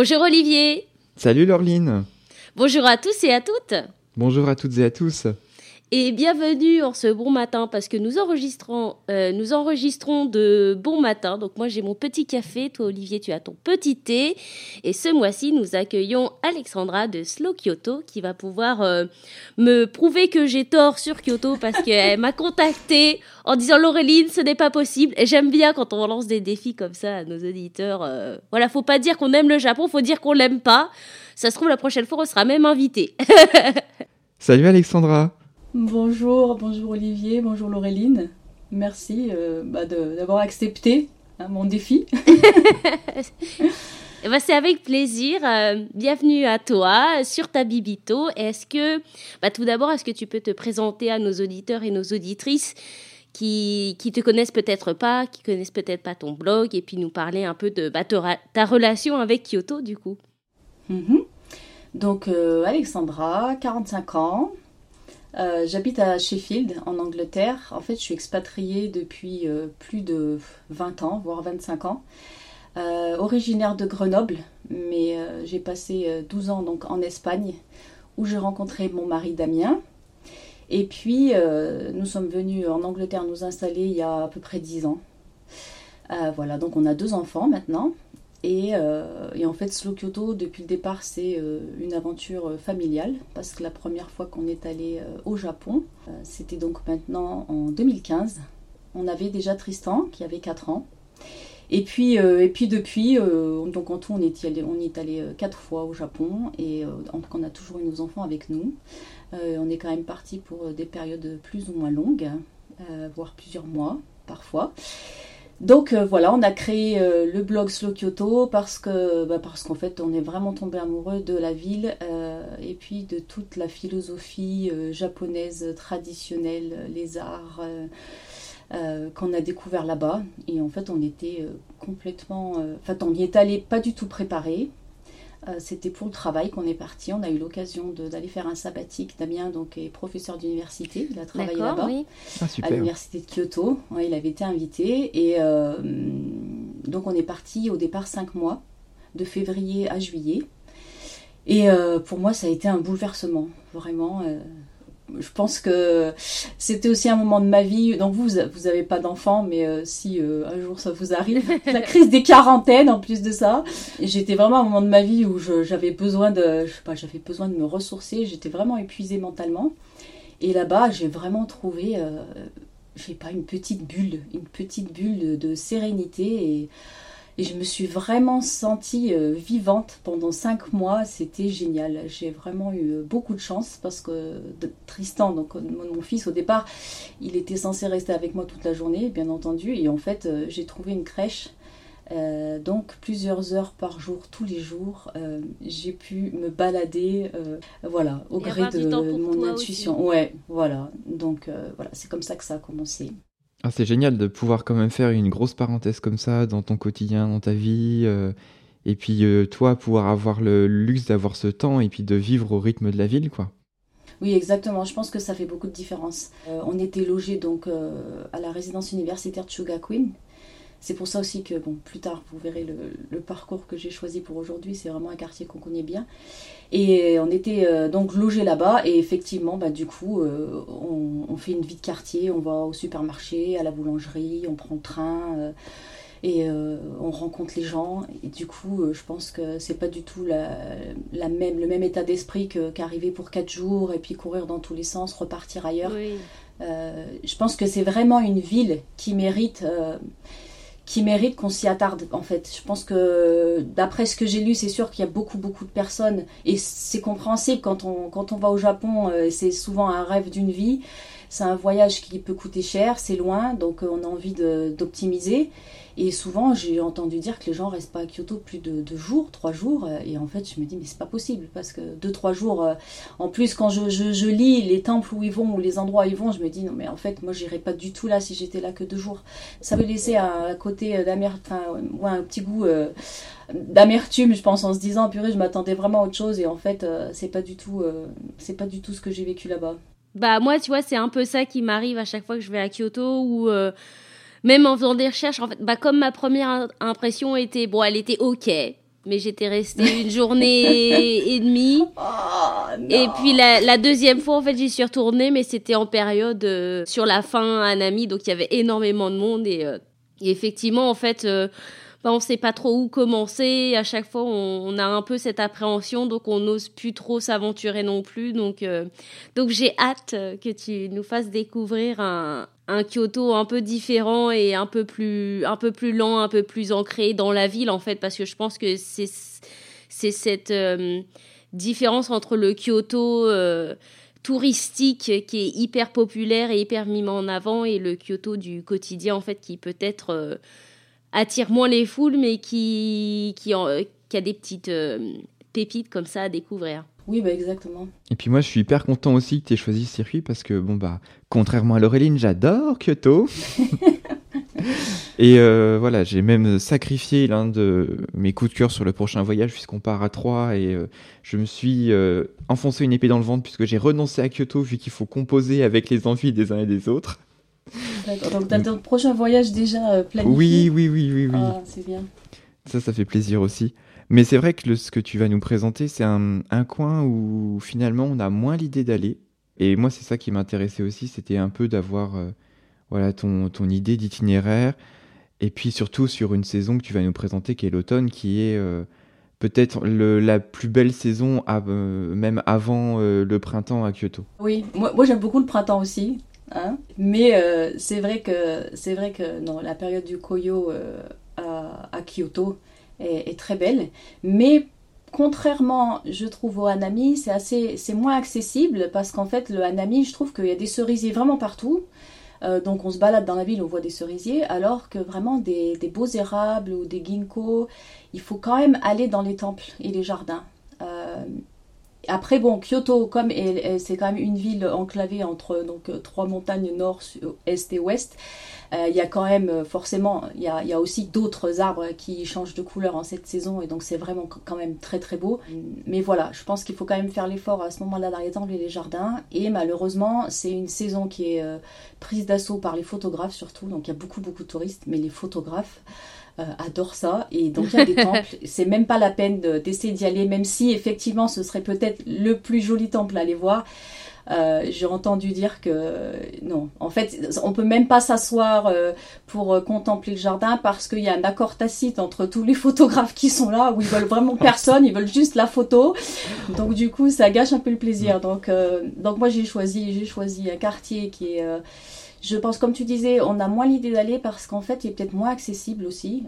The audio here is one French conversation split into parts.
Bonjour Olivier. Salut Laureline. Bonjour à tous et à toutes. Bonjour à toutes et à tous et bienvenue en ce bon matin parce que nous enregistrons, euh, nous enregistrons de bon matin. Donc moi j'ai mon petit café, toi Olivier tu as ton petit thé. Et ce mois-ci nous accueillons Alexandra de Slow Kyoto qui va pouvoir euh, me prouver que j'ai tort sur Kyoto parce qu'elle m'a contacté en disant Laureline ce n'est pas possible. Et j'aime bien quand on lance des défis comme ça à nos auditeurs. Euh, voilà, faut pas dire qu'on aime le Japon, faut dire qu'on l'aime pas. Ça se trouve la prochaine fois on sera même invité. Salut Alexandra. Bonjour, bonjour Olivier, bonjour Laureline. Merci euh, bah, d'avoir accepté hein, mon défi. Ben, c'est avec plaisir. Euh, bienvenue à toi sur ta Bibito. Est-ce que, bah, tout d'abord, est-ce que tu peux te présenter à nos auditeurs et nos auditrices qui, qui te connaissent peut-être pas, qui connaissent peut-être pas ton blog, et puis nous parler un peu de bah, ta, relation avec Kyoto, du coup? Mhm. Donc, euh, Alexandra, 45 ans, euh, j'habite à Sheffield, en Angleterre. En fait, je suis expatriée depuis euh, plus de 20 ans, voire 25 ans. Euh, originaire de Grenoble, mais j'ai passé 12 ans donc en Espagne, où j'ai rencontré mon mari Damien. Et puis, nous sommes venus en Angleterre nous installer il y a à peu près 10 ans. voilà, donc on a deux enfants maintenant. Euh, et, en fait, Slow Kyoto, depuis le départ, c'est euh, une aventure euh, familiale, parce que la première fois qu'on est allé au Japon, c'était donc maintenant en 2015. On avait déjà Tristan, qui avait 4 ans. Et puis, et puis depuis, donc en tout, on est allé, on est allé quatre fois au Japon, et donc on a toujours eu nos enfants avec nous. on est quand même parti pour des périodes plus ou moins longues, voire plusieurs mois parfois. Donc euh, voilà, on a créé euh, le blog Slow Kyoto parce que bah, parce qu'en fait on est vraiment tombé amoureux de la ville euh, et puis de toute la philosophie japonaise traditionnelle, les arts qu'on a découvert là-bas. Et en fait on était complètement, enfin on n'y est allé pas du tout préparé. Euh, c'était pour le travail qu'on est parti. On a eu l'occasion d'aller faire un sabbatique. Damien donc, est professeur d'université. Il a travaillé là-bas ah, à l'université de Kyoto. il avait été invité. Et euh, donc on est parti au départ cinq mois, de février à juillet. Et euh, pour moi, ça a été un bouleversement, vraiment je pense que c'était aussi un moment de ma vie. Donc vous, vous n'avez pas d'enfant, mais euh, si euh, un jour ça vous arrive, la crise des quarantaines en plus de ça, j'étais vraiment à un moment de ma vie où j'avais besoin de, je sais pas, j'avais besoin de me ressourcer. J'étais vraiment épuisée mentalement. Et là-bas, j'ai vraiment trouvé, euh, je sais pas, une petite bulle, une petite bulle de, de sérénité et et je me suis vraiment sentie euh, vivante pendant cinq mois. C'était génial. J'ai vraiment eu euh, beaucoup de chance parce que Tristan, donc euh, mon fils au départ, il était censé rester avec moi toute la journée, bien entendu. Et en fait, j'ai trouvé une crèche. donc plusieurs heures par jour, tous les jours, j'ai pu me balader, voilà, au gré de mon intuition. Ouais, voilà. Donc voilà, c'est comme ça que ça a commencé. Ah, c'est génial de pouvoir quand même faire une grosse parenthèse comme ça dans ton quotidien, dans ta vie. Euh, et puis euh, toi, pouvoir avoir le luxe d'avoir ce temps et puis de vivre au rythme de la ville, quoi. Oui, exactement. Je pense que ça fait beaucoup de différence. Euh, on était logé donc à la résidence universitaire de Queen. C'est pour ça aussi que, bon, plus tard, vous verrez le, parcours que j'ai choisi pour aujourd'hui. C'est vraiment un quartier qu'on connaît bien. Et on était euh, donc logés là-bas. Et effectivement, bah, du coup, euh, on, fait une vie de quartier. On va au supermarché, à la boulangerie, on prend le train. Euh, et on rencontre les gens. Et du coup, je pense que c'est pas du tout la, même, le même état d'esprit qu'arriver pour quatre jours et puis courir dans tous les sens, repartir ailleurs. je pense que c'est vraiment une ville qui mérite qui mérite qu'on s'y attarde en fait. Je pense que d'après ce que j'ai lu, c'est sûr qu'il y a beaucoup beaucoup de personnes et c'est compréhensible quand on quand on va au Japon, euh, c'est souvent un rêve d'une vie. C'est un voyage qui peut coûter cher, c'est loin, donc on a envie d'optimiser. Et souvent, j'ai entendu dire que les gens restent pas à Kyoto plus de deux jours, trois jours. Et en fait, je me dis, mais c'est pas possible. Parce que deux, trois jours, euh, en plus, quand je, lis les temples où ils vont, ou les endroits où ils vont, je me dis, non, mais en fait, moi, j'irais pas du tout là si j'étais là que deux jours. Ça me laissait un côté d'amertume, ouais, un petit goût euh, d'amertume, je pense, en se disant, purée, je m'attendais vraiment à autre chose. Et en fait, euh, c'est pas du tout, c'est pas du tout ce que j'ai vécu là-bas. Bah, moi, tu vois, c'est un peu ça qui m'arrive à chaque fois que je vais à Kyoto, où même en faisant des recherches, en fait, bah, comme ma première impression était, bon, elle était ok, mais j'étais restée une journée et demie. Oh, et puis la, deuxième fois, en fait, j'y suis retournée, mais c'était en période euh, sur la fin à Nami, donc il y avait énormément de monde et, euh, effectivement, en fait. Euh, on ne sait pas trop où commencer. À chaque fois, on, a un peu cette appréhension, donc on n'ose plus trop s'aventurer non plus. Donc, donc j'ai hâte que tu nous fasses découvrir un, Kyoto un peu différent et un peu plus un peu plus lent, un peu plus ancré dans la ville en fait parce que je pense que c'est c'est cette euh, différence entre le Kyoto euh, touristique qui est hyper populaire et hyper mis en avant et le Kyoto du quotidien en fait qui peut-être euh, attire moins les foules mais qui qui, qui a des petites pépites comme ça à découvrir. Oui, bah exactement. Et puis moi, je suis hyper content aussi que tu aies choisi ce circuit parce que, bon, bah, contrairement à Laureline, j'adore Kyoto. Et euh, voilà, j'ai même sacrifié l'un de mes coups de cœur sur le prochain voyage puisqu'on part à Troyes et euh, je me suis euh, enfoncé une épée dans le ventre puisque j'ai renoncé à Kyoto vu qu'il faut composer avec les envies des uns et des autres. D'accord, donc tu as ton prochain voyage déjà planifié Oui, oui, oui, oui, oui. Ah, c'est bien. Ça, ça fait plaisir aussi. Mais c'est vrai que ce que tu vas nous présenter, c'est un, coin où finalement on a moins l'idée d'aller. Et moi, c'est ça qui m'intéressait aussi, c'était un peu d'avoir euh, voilà, ton, ton idée d'itinéraire. Et puis surtout sur une saison que tu vas nous présenter, qui est l'automne, qui est euh, peut-être la plus belle saison, euh, même avant le printemps à Kyoto. Oui, moi, moi j'aime beaucoup le printemps aussi. Hein mais c'est vrai que c'est vrai que non, la période du Koyo à, à Kyoto, est, très belle. Mais contrairement, je trouve, au Hanami, c'est assez, c'est moins accessible parce qu'en fait, le Hanami, je trouve qu'il y a des cerisiers vraiment partout. Euh, donc on se balade dans la ville, on voit des cerisiers, alors que vraiment des, beaux érables ou des ginkgos, il faut quand même aller dans les temples et les jardins. Euh, après, bon, Kyoto, comme c'est quand même une ville enclavée entre donc, trois montagnes nord, est et ouest, euh, il y a quand même euh, forcément, il y a, aussi d'autres arbres qui changent de couleur en cette saison et donc c'est vraiment quand même très très beau. Mais voilà, je pense qu'il faut quand même faire l'effort à ce moment-là dans les jardins. Et malheureusement, c'est une saison qui est euh, prise d'assaut par les photographes surtout. Donc il y a beaucoup beaucoup de touristes, mais les photographes adorent ça. Et donc il y a des temples. C'est même pas la peine d'essayer d'y aller, même si effectivement ce serait peut-être le plus joli temple à aller voir. Euh, j'ai entendu dire que non, en fait, on peut même pas s'asseoir euh, pour euh, contempler le jardin parce qu'il y a un accord tacite entre tous les photographes qui sont là où ils veulent vraiment personne, ils veulent juste la photo. Donc du coup, ça gâche un peu le plaisir. Donc donc moi j'ai choisi j'ai choisi un quartier qui est je pense, comme tu disais, on a moins l'idée d'aller parce qu'en fait, il est peut-être moins accessible aussi.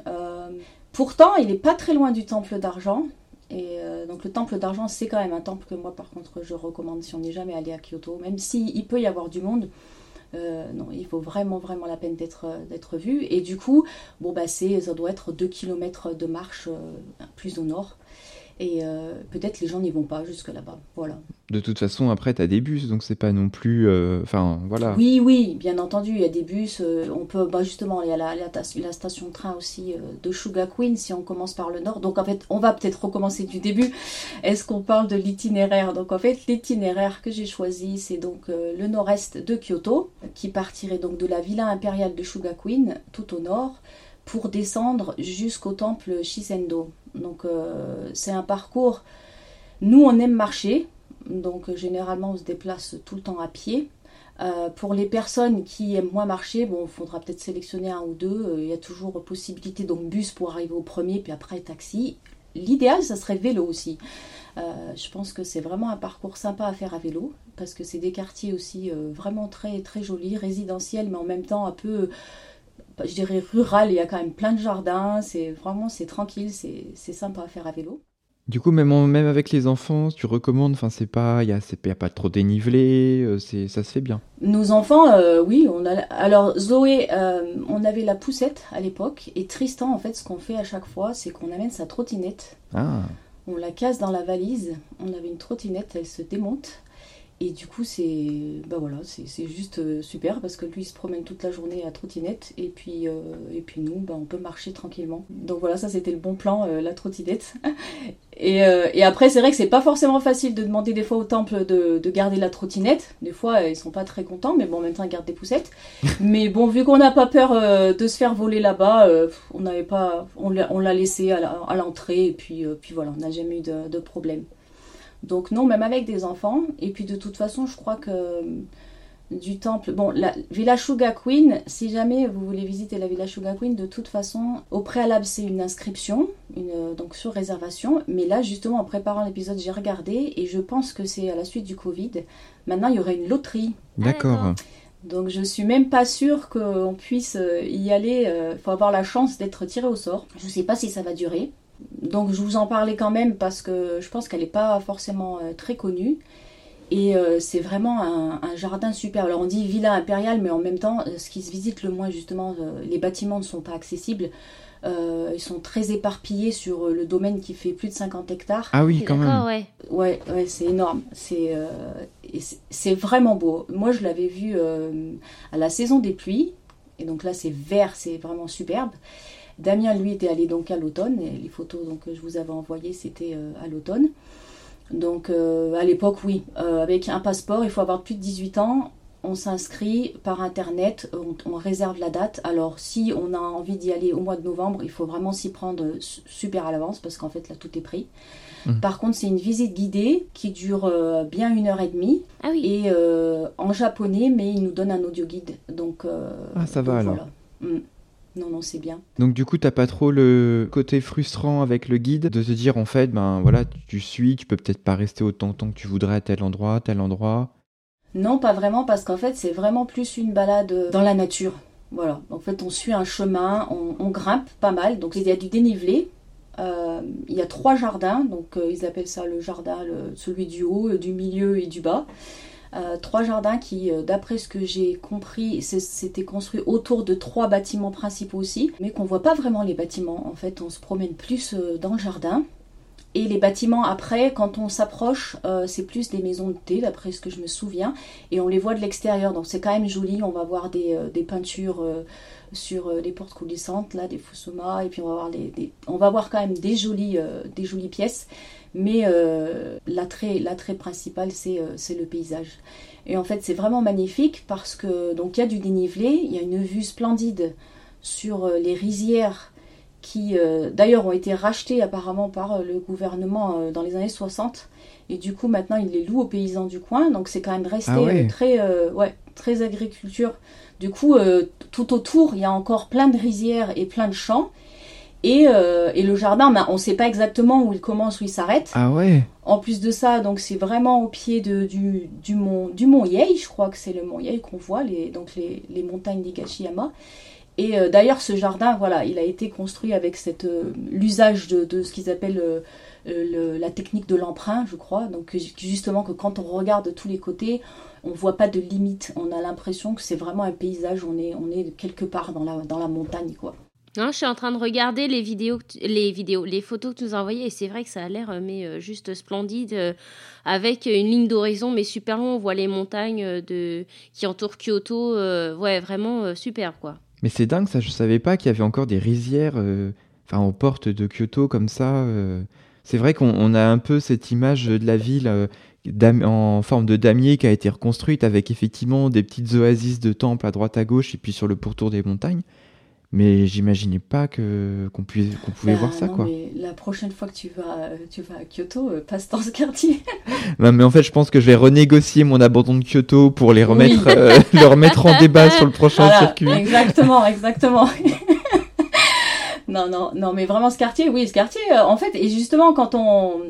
pourtant, il n'est pas très loin du temple d'argent. Et euh, donc le temple d'argent, c'est quand même un temple que moi, par contre, je recommande si on n'est jamais allé à Kyoto, même s'il peut y avoir du monde. Euh, non, il vaut vraiment, vraiment la peine d'être, vu. Et du coup, bon, bah, ça doit être 2 km de marche euh, plus au nord. Et euh, peut-être les gens n'y vont pas jusque là-bas. Voilà. De toute façon, après, tu as des bus, donc c'est pas non plus. Euh, enfin, voilà. Oui, oui, bien entendu, il y a des bus. Euh, on peut, bah, justement, il y a la, la, station de train aussi de Shugakuin si on commence par le nord. Donc, en fait, on va peut-être recommencer du début. Est-ce qu'on parle de l'itinéraire? Donc, en fait, l'itinéraire que j'ai choisi, c'est donc le nord-est de Kyoto, qui partirait donc de la villa impériale de Shugakuin, tout au nord, pour descendre jusqu'au temple Shisendo. Donc euh, c'est un parcours. Nous, on aime marcher, donc généralement on se déplace tout le temps à pied. Euh, pour les personnes qui aiment moins marcher, bon, il faudra peut-être sélectionner un ou deux. Euh, il y a toujours possibilité donc bus pour arriver au premier, puis après taxi. L'idéal, ça serait vélo aussi. je pense que c'est vraiment un parcours sympa à faire à vélo parce que c'est des quartiers aussi vraiment très très jolis, résidentiels, mais en même temps un peu je dirais rural, il y a quand même plein de jardins, c'est vraiment c'est tranquille, c'est sympa à faire à vélo. Du coup, même, même avec les enfants, tu recommandes, enfin, c'est pas, il n'y a, a, pas trop dénivelé, euh, c'est, ça se fait bien. Nos enfants, euh, oui, on a. Alors, Zoé, euh, on avait la poussette à l'époque, et Tristan, en fait, ce qu'on fait à chaque fois, c'est qu'on amène sa trottinette. Ah. On la casse dans la valise, on avait une trottinette, elle se démonte. Et du coup, c'est bah voilà, c'est juste euh, super parce que lui il se promène toute la journée à trottinette et puis, euh, et puis nous, bah, on peut marcher tranquillement. Donc voilà, ça c'était le bon plan, euh, la trottinette. et, et, après, c'est vrai que c'est pas forcément facile de demander des fois au temple de, de, garder la trottinette. Des fois, ils sont pas très contents, mais bon, en même temps, ils gardent des poussettes. mais bon, vu qu'on n'a pas peur de se faire voler là-bas, on n'avait pas, on l'a laissé à l'entrée et puis, puis voilà, on n'a jamais eu de, de problème. Donc non, même avec des enfants. Et puis de toute façon, je crois que euh, du temple. Bon, la Villa Shuga Queen, si jamais vous voulez visiter la Villa Shuga Queen, de toute façon, au préalable, c'est une inscription, une, euh, donc sur réservation. Mais là, justement, en préparant l'épisode, j'ai regardé et je pense que c'est à la suite du Covid. Maintenant, il y aurait une loterie. D'accord. Donc je suis même pas sûre qu'on puisse euh, y aller. Il faut avoir la chance d'être tiré au sort. Je ne sais pas si ça va durer donc je vous en parlais quand même parce que je pense qu'elle n'est pas forcément euh, très connue. Et euh, c'est vraiment un, jardin super. Alors on dit villa impériale, mais en même temps, euh, ce qui se visite le moins justement, les bâtiments ne sont pas accessibles. ils sont très éparpillés sur le domaine qui fait plus de 50 hectares. Ah oui, quand même. Ouais, ouais, ouais c'est énorme. C'est c'est vraiment beau. Moi, je l'avais vu à la saison des pluies. Et donc là, c'est vert, c'est vraiment superbe. Damien, lui, était allé donc à l'automne. Et les photos donc, que je vous avais envoyées, c'était euh, à l'automne. Donc euh, à l'époque, oui, euh, avec un passeport, il faut avoir plus de 18 ans. On s'inscrit par internet, on, réserve la date. Alors si on a envie d'y aller au mois de novembre, il faut vraiment s'y prendre super à l'avance parce qu'en fait là tout est pris. Mmh. Par contre, c'est une visite guidée qui dure bien une heure et demie ah oui. et en japonais, mais il nous donne un audio guide. Donc ah ça va alors. Mmh. Non, non, c'est bien. Donc du coup, t'as pas trop le côté frustrant avec le guide de se dire en fait, ben voilà, tu suis, tu peux peut-être pas rester autant de temps que tu voudrais à tel endroit, tel endroit. Non, pas vraiment, parce qu'en fait, c'est vraiment plus une balade dans la nature. Voilà. En fait, on suit un chemin, on, grimpe pas mal. Donc il y a du dénivelé. Euh, il y a trois jardins, donc euh, ils appellent ça le jardin, celui du haut, euh, du milieu et du bas. Euh, trois jardins qui, euh, d'après ce que j'ai compris, c'était construit autour de trois bâtiments principaux aussi, mais qu'on voit pas vraiment les bâtiments. En fait, on se promène plus euh, dans le jardin. Et les bâtiments après, quand on s'approche, c'est plus des maisons de thé, d'après ce que je me souviens, et on les voit de l'extérieur, donc c'est quand même joli. On va voir des, peintures sur les portes coulissantes, là, des fusuma, et puis on va voir, les, on va voir quand même des jolies, des jolies pièces. Mais euh, l'attrait, principal, euh, c'est, le paysage. Et en fait, c'est vraiment magnifique parce que donc il y a du dénivelé, il y a une vue splendide sur euh, les rizières qui d'ailleurs ont été rachetées apparemment par le gouvernement dans les années 60 et du coup maintenant ils les louent aux paysans du coin donc c'est quand même resté ah très ouais, très agriculture. Du coup tout autour il y a encore plein de rizières et plein de champs euh, et, le jardin, ben, on ne sait pas exactement où il commence, où il s'arrête. Ah ouais. En plus de ça, donc c'est vraiment au pied de, du, du, mont, du mont Yei, je crois que c'est le mont Yei qu'on voit, les, donc les, les montagnes d'Igashiyama. Et euh, d'ailleurs, ce jardin, voilà, il a été construit avec cette euh, l'usage de, de, ce qu'ils appellent la technique de l'emprunt, je crois. Donc justement que quand on regarde tous les côtés, on voit pas de limite. On a l'impression que c'est vraiment un paysage. On est, on est quelque part dans la, dans la montagne, quoi. Non, je suis en train de regarder les vidéos, les vidéos, les photos que tu nous as envoyées et c'est vrai que ça a l'air euh, mais euh, juste splendide euh, avec une ligne d'horizon mais super long. On voit les montagnes de qui entourent Kyoto. ouais, vraiment superbe quoi. Mais c'est dingue ça. Je savais pas qu'il y avait encore des rizières, enfin aux portes de Kyoto comme ça. C'est vrai qu'on a un peu cette image de la ville en forme de damier qui a été reconstruite avec effectivement des petites oasis de temples à droite à gauche et puis sur le pourtour des montagnes. Mais j'imaginais pas que qu'on pouvait, qu'on pouvait voir bah ça quoi. Mais la prochaine fois que tu vas tu vas à Kyoto, euh, passe dans ce quartier. non mais en fait, je pense que je vais renégocier mon abandon de Kyoto pour les remettre euh, le remettre en débat sur le prochain circuit. Exactement, exactement. non non non mais vraiment ce quartier, oui, ce quartier euh, en fait et justement quand on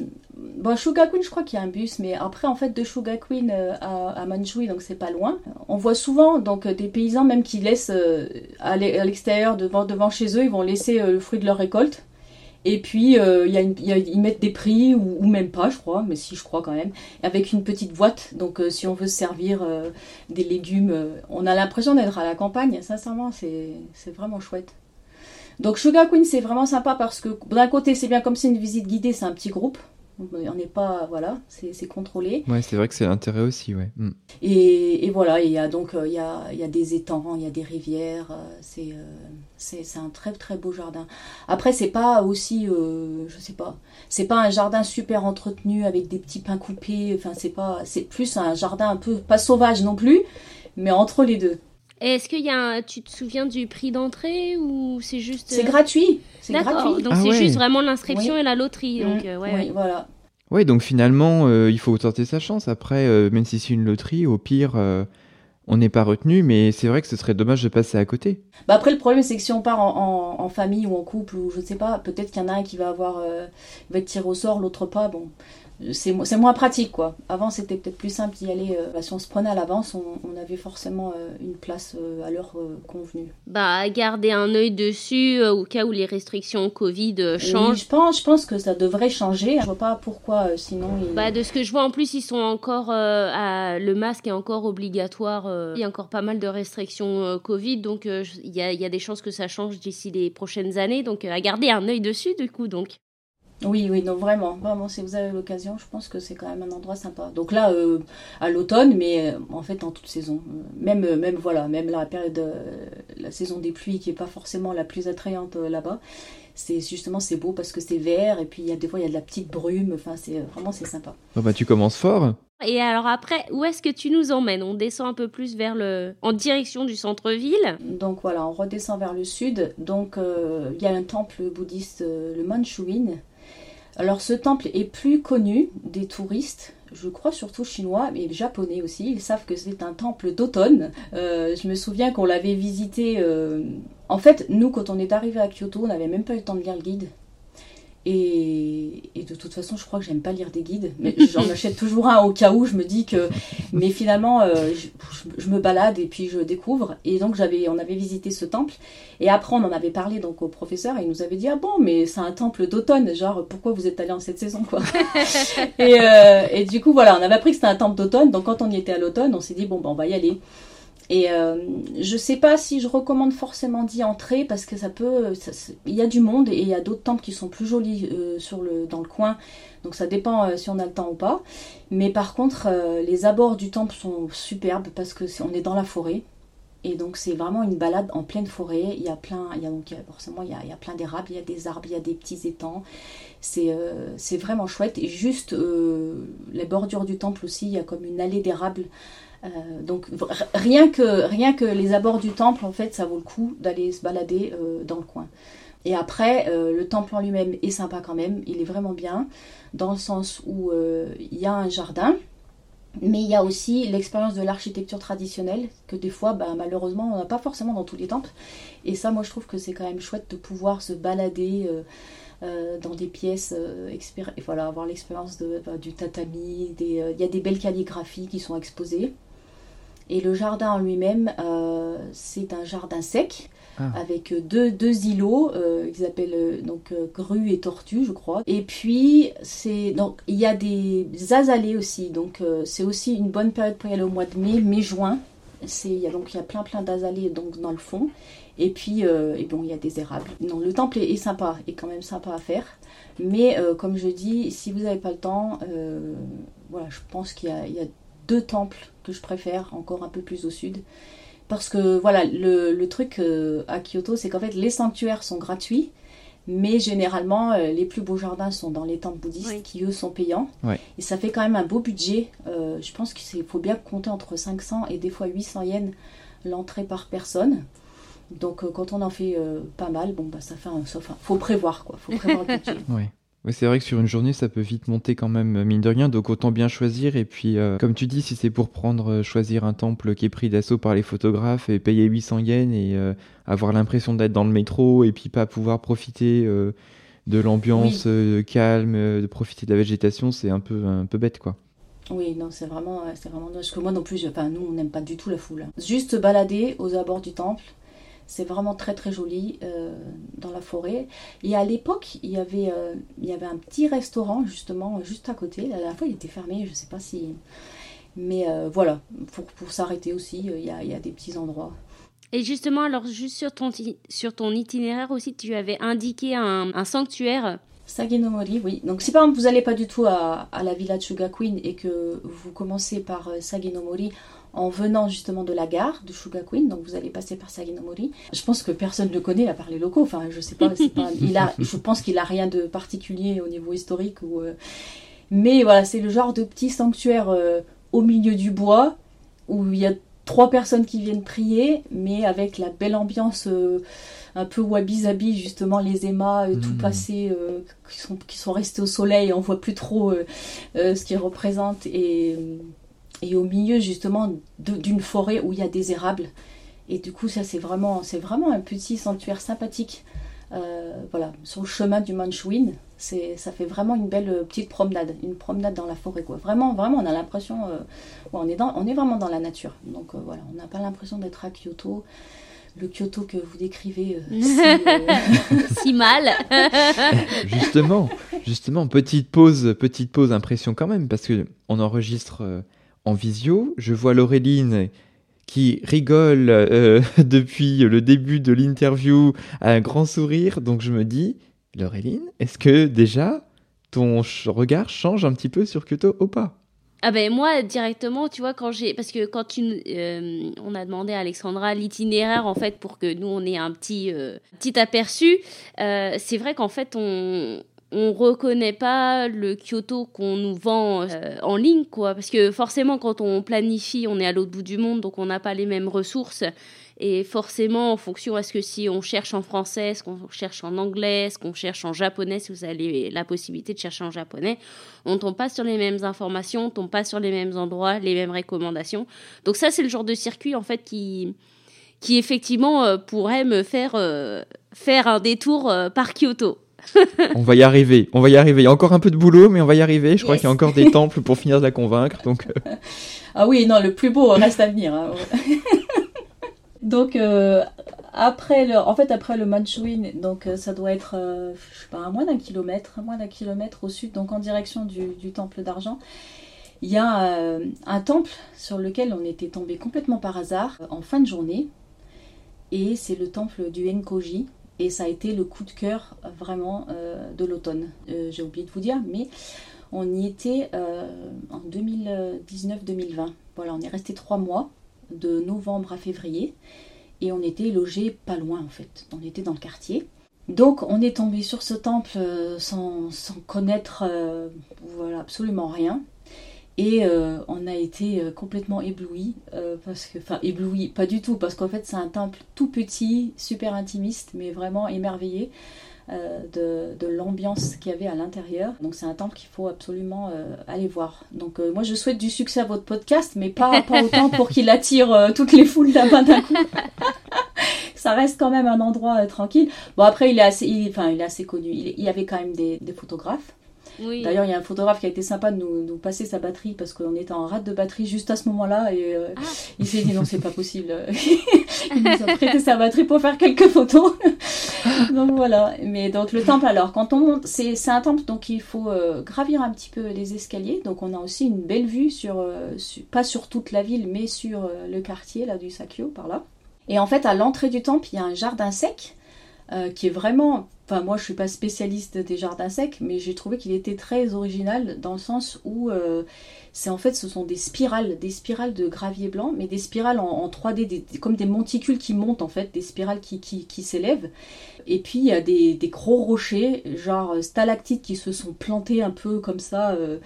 Bon, Shugakuin, je crois qu'il y a un bus, mais après, en fait, de Shugakuin euh, à, à Manjui, donc c'est pas loin. On voit souvent donc des paysans même qui laissent euh, à l'extérieur, devant, devant chez eux, ils vont laisser euh, le fruit de leur récolte. Et puis, euh, y a ils mettent des prix, ou, même pas, je crois, mais si, je crois quand même, avec une petite boîte. Donc, euh, si on veut se servir euh, des légumes, euh, on a l'impression d'être à la campagne. Sincèrement, c'est vraiment chouette. Donc, Sugar Queen, c'est vraiment sympa parce que d'un côté, c'est bien comme c'est une visite guidée, c'est un petit groupe. On n'est pas, voilà, c'est contrôlé. Ouais, c'est vrai que c'est l'intérêt aussi, ouais. Mm. Et, et voilà, il y a donc euh, il y, a, il y a des étangs, il y a des rivières, euh, c'est euh, c'est c'est un très très beau jardin. Après c'est pas aussi euh, je sais pas, c'est pas un jardin super entretenu avec des petits pins coupés, enfin c'est pas c'est plus un jardin un peu pas sauvage non plus, mais entre les deux. Est-ce qu'il y a un... Tu te souviens du prix d'entrée ou c'est juste... C'est euh, gratuit, c'est gratuit. donc Ah c'est ouais. juste vraiment l'inscription Oui. et la loterie. Donc, Mm, euh, ouais, oui, ouais. voilà. Ouais, donc finalement, euh, il faut tenter sa chance. Après, euh, même si c'est une loterie, au pire, euh, on n'est pas retenu, mais c'est vrai que ce serait dommage de passer à côté. Bah après le problème c'est que si on part en, en- en famille ou en couple ou je ne sais pas, peut-être qu'il y en a un qui va avoir euh, va être tiré au sort, l'autre pas. Bon, c'est mo- c'est moins pratique quoi. Avant c'était peut-être plus simple d'y aller. euh, bah, si on se prenait à l'avance, on, on avait forcément euh, une place euh, à l'heure convenue. Bah, garder un œil dessus au cas où les restrictions Covid Oui, changent. je pense, je pense que ça devrait changer. Je vois pas pourquoi sinon. Bah, de ce que je vois, en plus, ils sont encore. euh, à... Le masque est encore obligatoire. Il y a encore pas mal de restrictions euh, Covid. Donc, euh, il y, y a des chances que ça change d'ici les prochaines années. Donc, à garder un œil dessus, du coup. Donc, Oui, oui, non, vraiment, vraiment, si vous avez l'occasion, je pense que c'est quand même un endroit sympa. Donc là, euh, à l'automne, mais euh, en fait en toute saison, Euh, même, même voilà, même la période, euh, la saison des pluies qui est pas forcément la plus attrayante euh, là-bas, c'est justement c'est beau parce que c'est vert et puis il y a des fois il y a de la petite brume. Enfin, c'est vraiment c'est sympa. Bon, bah, tu commences fort. Et alors après, où est-ce que tu nous emmènes? On descend un peu plus vers le, en direction du centre-ville? Donc voilà, on redescend vers le sud. Donc euh, il y a un temple bouddhiste, euh, le Manchuin. Alors ce temple est plus connu des touristes, je crois surtout chinois, mais japonais aussi. Ils savent que c'est un temple d'automne. Euh, je me souviens qu'on l'avait visité. euh, En fait, nous, quand on est arrivé à Kyoto, on n'avait même pas eu le temps de lire le guide. Et, et de toute façon, je crois que j'aime pas lire des guides, mais j'en achète toujours un au cas où. Je me dis que, mais finalement, euh, je, je- je me balade et puis je découvre. Et donc j'avais, on avait visité ce temple. Et après, on en avait parlé donc au professeur et il nous avait dit ah bon, mais c'est un temple d'automne, genre pourquoi vous êtes allé en cette saison quoi? et, euh, et du coup voilà, on avait appris que c'était un temple d'automne. Donc quand on y était à l'automne, on s'est dit bon ben on va y aller. Et euh, je sais pas si je recommande forcément d'y entrer parce que ça peut, il y a du monde et il y a d'autres temples qui sont plus jolis euh, dans le coin. Donc ça dépend euh, si on a le temps ou pas. Mais par contre, euh, les abords du temple sont superbes parce que on est dans la forêt. Et donc c'est vraiment une balade en pleine forêt. Il y a plein, il y a donc forcément il y plein d'érables, il y a des arbres, il y a des petits étangs. C'est vraiment chouette. Et juste les bordures du temple aussi, il y a comme une allée d'érables. Euh, donc rien que rien que les abords du temple, en fait, ça vaut le coup d'aller se balader euh, dans le coin. Et après, euh, le temple en lui-même est sympa quand même. Il est vraiment bien dans le sens où il y a un jardin. Mais il y a aussi l'expérience de l'architecture traditionnelle que des fois, bah, malheureusement, on n'a pas forcément dans tous les temples. Et ça, moi, je trouve que c'est quand même chouette de pouvoir se balader dans des pièces, voilà, avoir l'expérience bah, du tatami. Il y a des belles calligraphies qui sont exposées. Et le jardin en lui-même, euh, c'est un jardin sec Ah. avec deux, deux îlots euh, qu'ils appellent euh, donc euh, grue et tortue, je crois. Et puis c'est donc il y a des azalées aussi, donc euh, c'est aussi une bonne période pour y aller au mois de mai, mai-juin. C'est il y a donc il y a plein plein d'azalées donc dans le fond. Et puis et bon il y a des érables. Non le temple est, est sympa, est quand même sympa à faire. Mais comme je dis, si vous n'avez pas le temps, voilà, je pense qu'il y a, il y a deux temples que je préfère, encore un peu plus au sud. Parce que voilà, le, le truc euh, à Kyoto, c'est qu'en fait, les sanctuaires sont gratuits, mais généralement, euh, les plus beaux jardins sont dans les temples bouddhistes Oui. qui, eux, sont payants. Et ça fait quand même un beau budget. Euh, je pense qu'il faut bien compter entre 500 et des fois 800 yens l'entrée par personne. Donc, euh, quand on en fait euh, pas mal, bon, bah, ça fait un. Enfin, faut prévoir, quoi. Faut prévoir le budget. Ouais. Ouais, c'est vrai que sur une journée, ça peut vite monter quand même, euh, mine de rien, donc autant bien choisir. Et puis, euh, comme tu dis, si c'est pour prendre, euh, choisir un temple qui est pris d'assaut par les photographes et payer 800 yens et euh, avoir l'impression d'être dans le métro et puis pas pouvoir profiter de l'ambiance calme, de profiter de la végétation, c'est un peu, un peu bête, quoi. Oui, non, c'est vraiment, c'est vraiment dommage. Parce que moi non plus, je- enfin, nous, on n'aime pas du tout la foule. Juste se balader aux abords du temple, C'est vraiment très très joli dans la forêt. Et à l'époque, il, y avait, il y avait un petit restaurant justement juste à côté. La dernière fois, il était fermé, je ne sais pas si... Mais voilà, pour, pour s'arrêter aussi, il y, a, il y a des petits endroits. Et justement, alors juste sur ton, sur ton itinéraire aussi, tu avais indiqué un, un sanctuaire. Saginomori, oui. Donc si par exemple vous n'allez pas du tout à, à, la villa de Queen et que vous commencez par euh, Saginomori en venant justement de la gare de Queen, donc vous allez passer par Saginomori. Je pense que personne ne le connaît à part les locaux. Enfin, je sais pas. pas il a, je pense qu'il a rien de particulier au niveau historique ou. Euh, mais voilà, c'est le genre de petit sanctuaire euh, au milieu du bois où il y a trois personnes qui viennent prier, mais avec la belle ambiance euh, un peu wabi-sabi, justement, les émas euh, tout mmh. passé, euh, qui, sont, qui sont restés au soleil, on voit plus trop ce qu'ils représentent, et, et au milieu, justement, d'une forêt où il y a des érables. Et du coup, ça, c'est vraiment, c'est vraiment un petit sanctuaire sympathique. voilà, sur le chemin du Manchouin, c'est, ça fait vraiment une belle petite promenade, une promenade dans la forêt, quoi. Vraiment, vraiment, on a l'impression, on, est dans, on est vraiment dans la nature. Donc euh, voilà, on n'a pas l'impression d'être à Kyoto. Le Kyoto que vous décrivez euh, euh, si, mal. justement, justement, petite pause, petite pause impression quand même, parce que on enregistre en visio. Je vois Laureline qui rigole depuis le début de l'interview à un grand sourire. Donc je me dis, Laureline, est-ce que déjà ton regard change un petit peu sur Kyoto ou pas? Ah ben moi directement, tu vois, quand j'ai parce que quand euh, on a demandé à Alexandra l'itinéraire en fait pour que nous on ait un petit euh, petit aperçu. Euh, c'est vrai qu'en fait on on reconnaît pas le Kyoto qu'on nous vend en ligne quoi, parce que forcément quand on planifie, on est à l'autre bout du monde donc on n'a pas les mêmes ressources. Et forcément, en fonction, est-ce que si on cherche en français, est-ce qu'on cherche en anglais, est-ce qu'on cherche en japonais, si vous avez la possibilité de chercher en japonais, on tombe pas sur les mêmes informations, on tombe pas sur les mêmes endroits, les mêmes recommandations. Donc ça, c'est le genre de circuit, en fait, qui, qui effectivement euh, pourrait me faire euh, faire un détour euh, par Kyoto. on va y arriver, on va y arriver. Il y a encore un peu de boulot, mais on va y arriver. Je crois qu'il y a encore des temples pour finir de la convaincre. Donc. Ah oui, non, le plus beau reste à venir. Hein. Donc euh, après le, en fait après le Manchouin, donc euh, ça doit être, euh, je sais pas, à moins d'un kilomètre, moins d'un kilomètre au sud, donc en direction du, temple d'argent. Il y a un temple sur lequel on était tombé complètement par hasard en fin de journée, et c'est le temple du Enkoji. Et ça a été le coup de cœur vraiment de l'automne. J'ai oublié de vous dire, mais on y était en 2019-2020. Voilà, on est resté trois mois de novembre à février. Et on était logé pas loin en fait. On était dans le quartier. Donc on est tombé sur ce temple euh, sans, connaître euh, absolument rien. Et euh, on a été complètement ébloui, parce que, enfin ébloui, pas du tout, parce qu'en fait c'est un temple tout petit, super intimiste, mais vraiment émerveillé. Euh, de, l'ambiance qu'il y avait à l'intérieur. Donc c'est un temple qu'il faut absolument euh, aller voir. Donc euh, moi je souhaite du succès à votre podcast, mais pas, pas autant pour qu'il attire toutes les foules là-bas d'un coup. ça reste quand même un endroit tranquille. Bon après il est assez, enfin il est assez connu. Il, y avait quand même des photographes. D'ailleurs, il y a un photographe qui a été sympa de nous, passer sa batterie parce qu'on était en rate de batterie juste à ce moment-là et euh, ah. il s'est dit non, c'est pas possible. il nous a prêté sa batterie pour faire quelques photos. donc voilà. Mais donc le temple, alors, quand on monte, c'est un temple donc il faut euh, gravir un petit peu les escaliers. Donc on a aussi une belle vue sur, euh, pas sur toute la ville, mais sur le quartier là du Sakyo par là. Et en fait, à l'entrée du temple, il y a un jardin sec qui est vraiment Enfin, moi, je suis pas spécialiste des jardins secs, mais j'ai trouvé qu'il était très original dans le sens où euh, c'est en fait, ce sont des spirales, des spirales de gravier blanc, mais des spirales en, 3D, comme des monticules qui montent en fait, des spirales qui, qui, s'élèvent. Et puis il y a des, gros rochers, genre stalactites, qui se sont plantés un peu comme ça. Euh,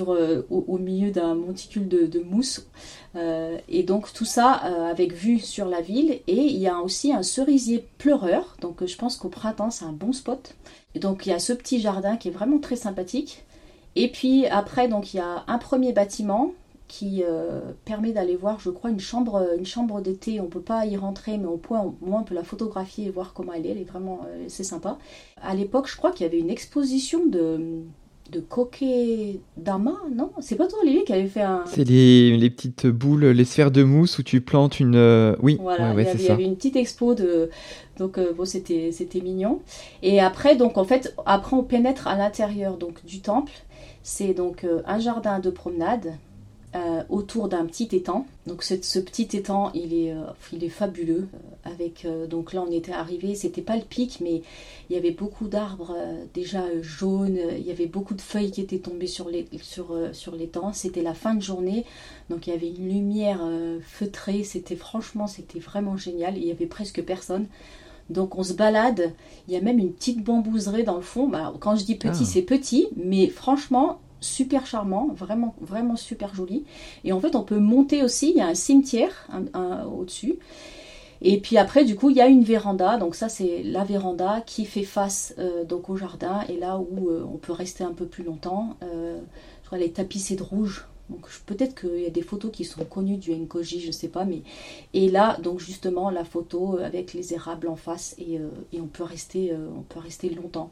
euh, au, milieu d'un monticule de, mousse. Euh, et donc tout ça euh, avec vue sur la ville. Et il y a aussi un cerisier pleureur. Donc je pense qu'au printemps c'est un bon spot. Et donc il y a ce petit jardin qui est vraiment très sympathique. Et puis après donc il y a un premier bâtiment qui permet d'aller voir, je crois, une chambre, une chambre d'été. On peut pas y rentrer, mais au moins on peut la photographier et voir comment elle est. Elle est vraiment, c'est sympa. À l'époque, je crois qu'il y avait une exposition de, de Kokedama, non? C'est pas toi, Olivier, qui avait fait un. C'est les, les, petites boules, les sphères de mousse où tu plantes une. Euh, oui, voilà, avait, il y avait une petite expo de. Donc, euh, bon, c'était mignon. Et après, donc, en fait, après, on pénètre à l'intérieur donc du temple. C'est donc euh, un jardin de promenade euh, autour d'un petit étang. Donc ce, petit étang, il est, euh, il est fabuleux. Euh, avec donc là, on était arrivé, c'était pas le pic, mais il y avait beaucoup d'arbres déjà jaunes. Il y avait beaucoup de feuilles qui étaient tombées sur les sur sur l'étang. C'était la fin de journée, donc il y avait une lumière feutrée. C'était franchement, c'était vraiment génial. Il y avait presque personne. Donc on se balade, il y a même une petite bambouserie dans le fond. Bah, quand je dis petit, ah. c'est petit, mais franchement, super charmant, vraiment, vraiment super joli. Et en fait, on peut monter aussi, il y a un cimetière au-dessus. Et puis après, du coup, il y a une véranda. Donc ça, c'est la véranda qui fait face euh, donc au jardin et là où euh, on peut rester un peu plus longtemps. Euh, je crois elle est tapissée de rouge. Peut-être qu'il y a des photos qui sont connues du Nkoji, je ne sais pas. Mais et là, donc justement, la photo avec les érables en face et, et on peut rester, on peut rester longtemps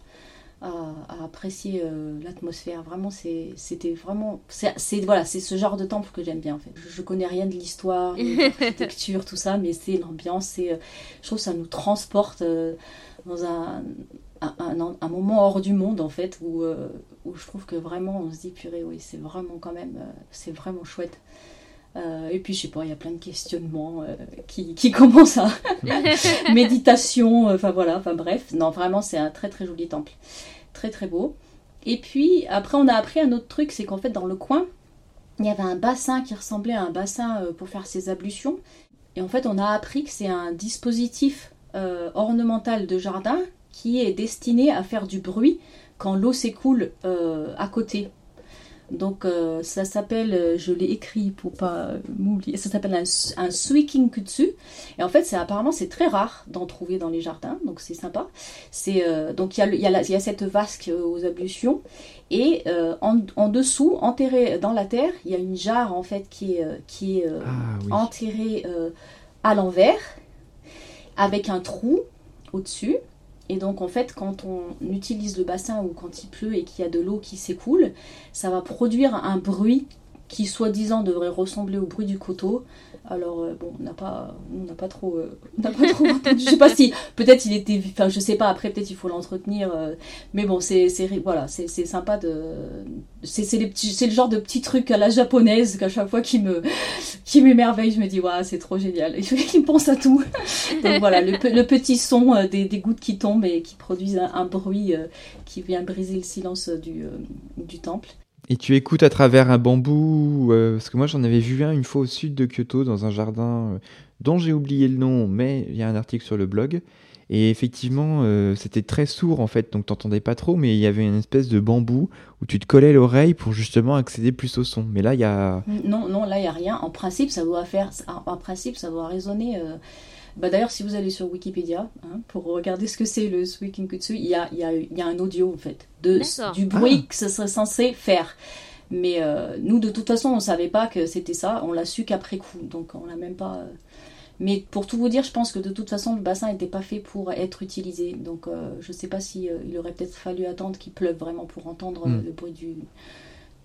à, apprécier euh, l'atmosphère. Vraiment, c'était vraiment. C'est voilà, c'est ce genre de temple que j'aime bien en fait. Je, connais rien de l'histoire, de l'architecture, tout ça, mais c'est l'ambiance. Euh, je trouve que ça nous transporte euh, dans un, un, moment hors du monde en fait, où, où je trouve que vraiment on se dit purée, oui, c'est vraiment quand même, c'est vraiment chouette. Et puis, je sais pas, il y a plein de questionnements qui, qui, commencent à méditation, enfin voilà, enfin bref. Non, vraiment, c'est un très très joli temple très très beau. Et puis après on a appris un autre truc, c'est qu'en fait dans le coin, il y avait un bassin qui ressemblait à un bassin euh, pour faire ses ablutions. Et en fait on a appris que c'est un dispositif euh, ornemental de jardin qui est destiné à faire du bruit quand l'eau s'écoule euh, à côté. Donc euh, ça s'appelle, euh, je l'ai écrit pour pas m'oublier, ça s'appelle un, un suiking kutsu. Et en fait, c'est apparemment c'est très rare d'en trouver dans les jardins, donc c'est sympa. C'est euh, donc il y, a, y, a y a cette vasque aux ablutions et en, en, dessous, enterré dans la terre, il y a une jarre en fait qui est qui est ah enterrée à l'envers avec un trou au-dessus. Et donc en fait, quand on utilise le bassin ou quand il pleut et qu'il y a de l'eau qui s'écoule, ça va produire un bruit qui soi-disant devrait ressembler au bruit du coteau. Alors euh, bon, on n'a pas, on n'a pas trop, euh, on n'a pas trop entendu. Je sais pas si, peut-être il était, enfin je sais pas. Après peut-être il faut l'entretenir. Euh, mais bon, c'est, c'est voilà, c'est, c'est sympa de, c'est, c'est les petits, c'est le genre de petits trucs à la japonaise qu'à chaque fois qui me, qui m'émerveille, je me dis waouh, c'est trop génial. Je pense à tout. Donc voilà, le, petit son des, des, gouttes qui tombent et qui produisent un, un bruit qui vient briser le silence du, du temple. Et tu écoutes à travers un bambou, euh, parce que moi j'en avais vu un une fois au sud de Kyoto dans un jardin euh, dont j'ai oublié le nom, mais il y a un article sur le blog. Et effectivement, euh, c'était très sourd en fait, donc t'entendais pas trop, mais il y avait une espèce de bambou où tu te collais l'oreille pour justement accéder plus au son. Mais là, il y a... Non, non, là, il y a rien. En principe, ça doit faire... En principe, ça doit résonner... Bah, D'ailleurs, si vous allez sur Wikipédia hein, pour regarder ce que c'est le Suiking Kutsu, il y a, il, y a, il y a, un audio en fait de, du bruit ah. que ce serait censé faire. Mais euh, nous, de toute façon, on ne savait pas que c'était ça. On l'a su qu'après coup. Donc, on l'a même pas. Euh. Mais pour tout vous dire, je pense que de toute façon, le bassin n'était pas fait pour être utilisé. Donc, euh, je ne sais pas si il aurait peut-être fallu attendre qu'il pleuve vraiment pour entendre hmm. le bruit du,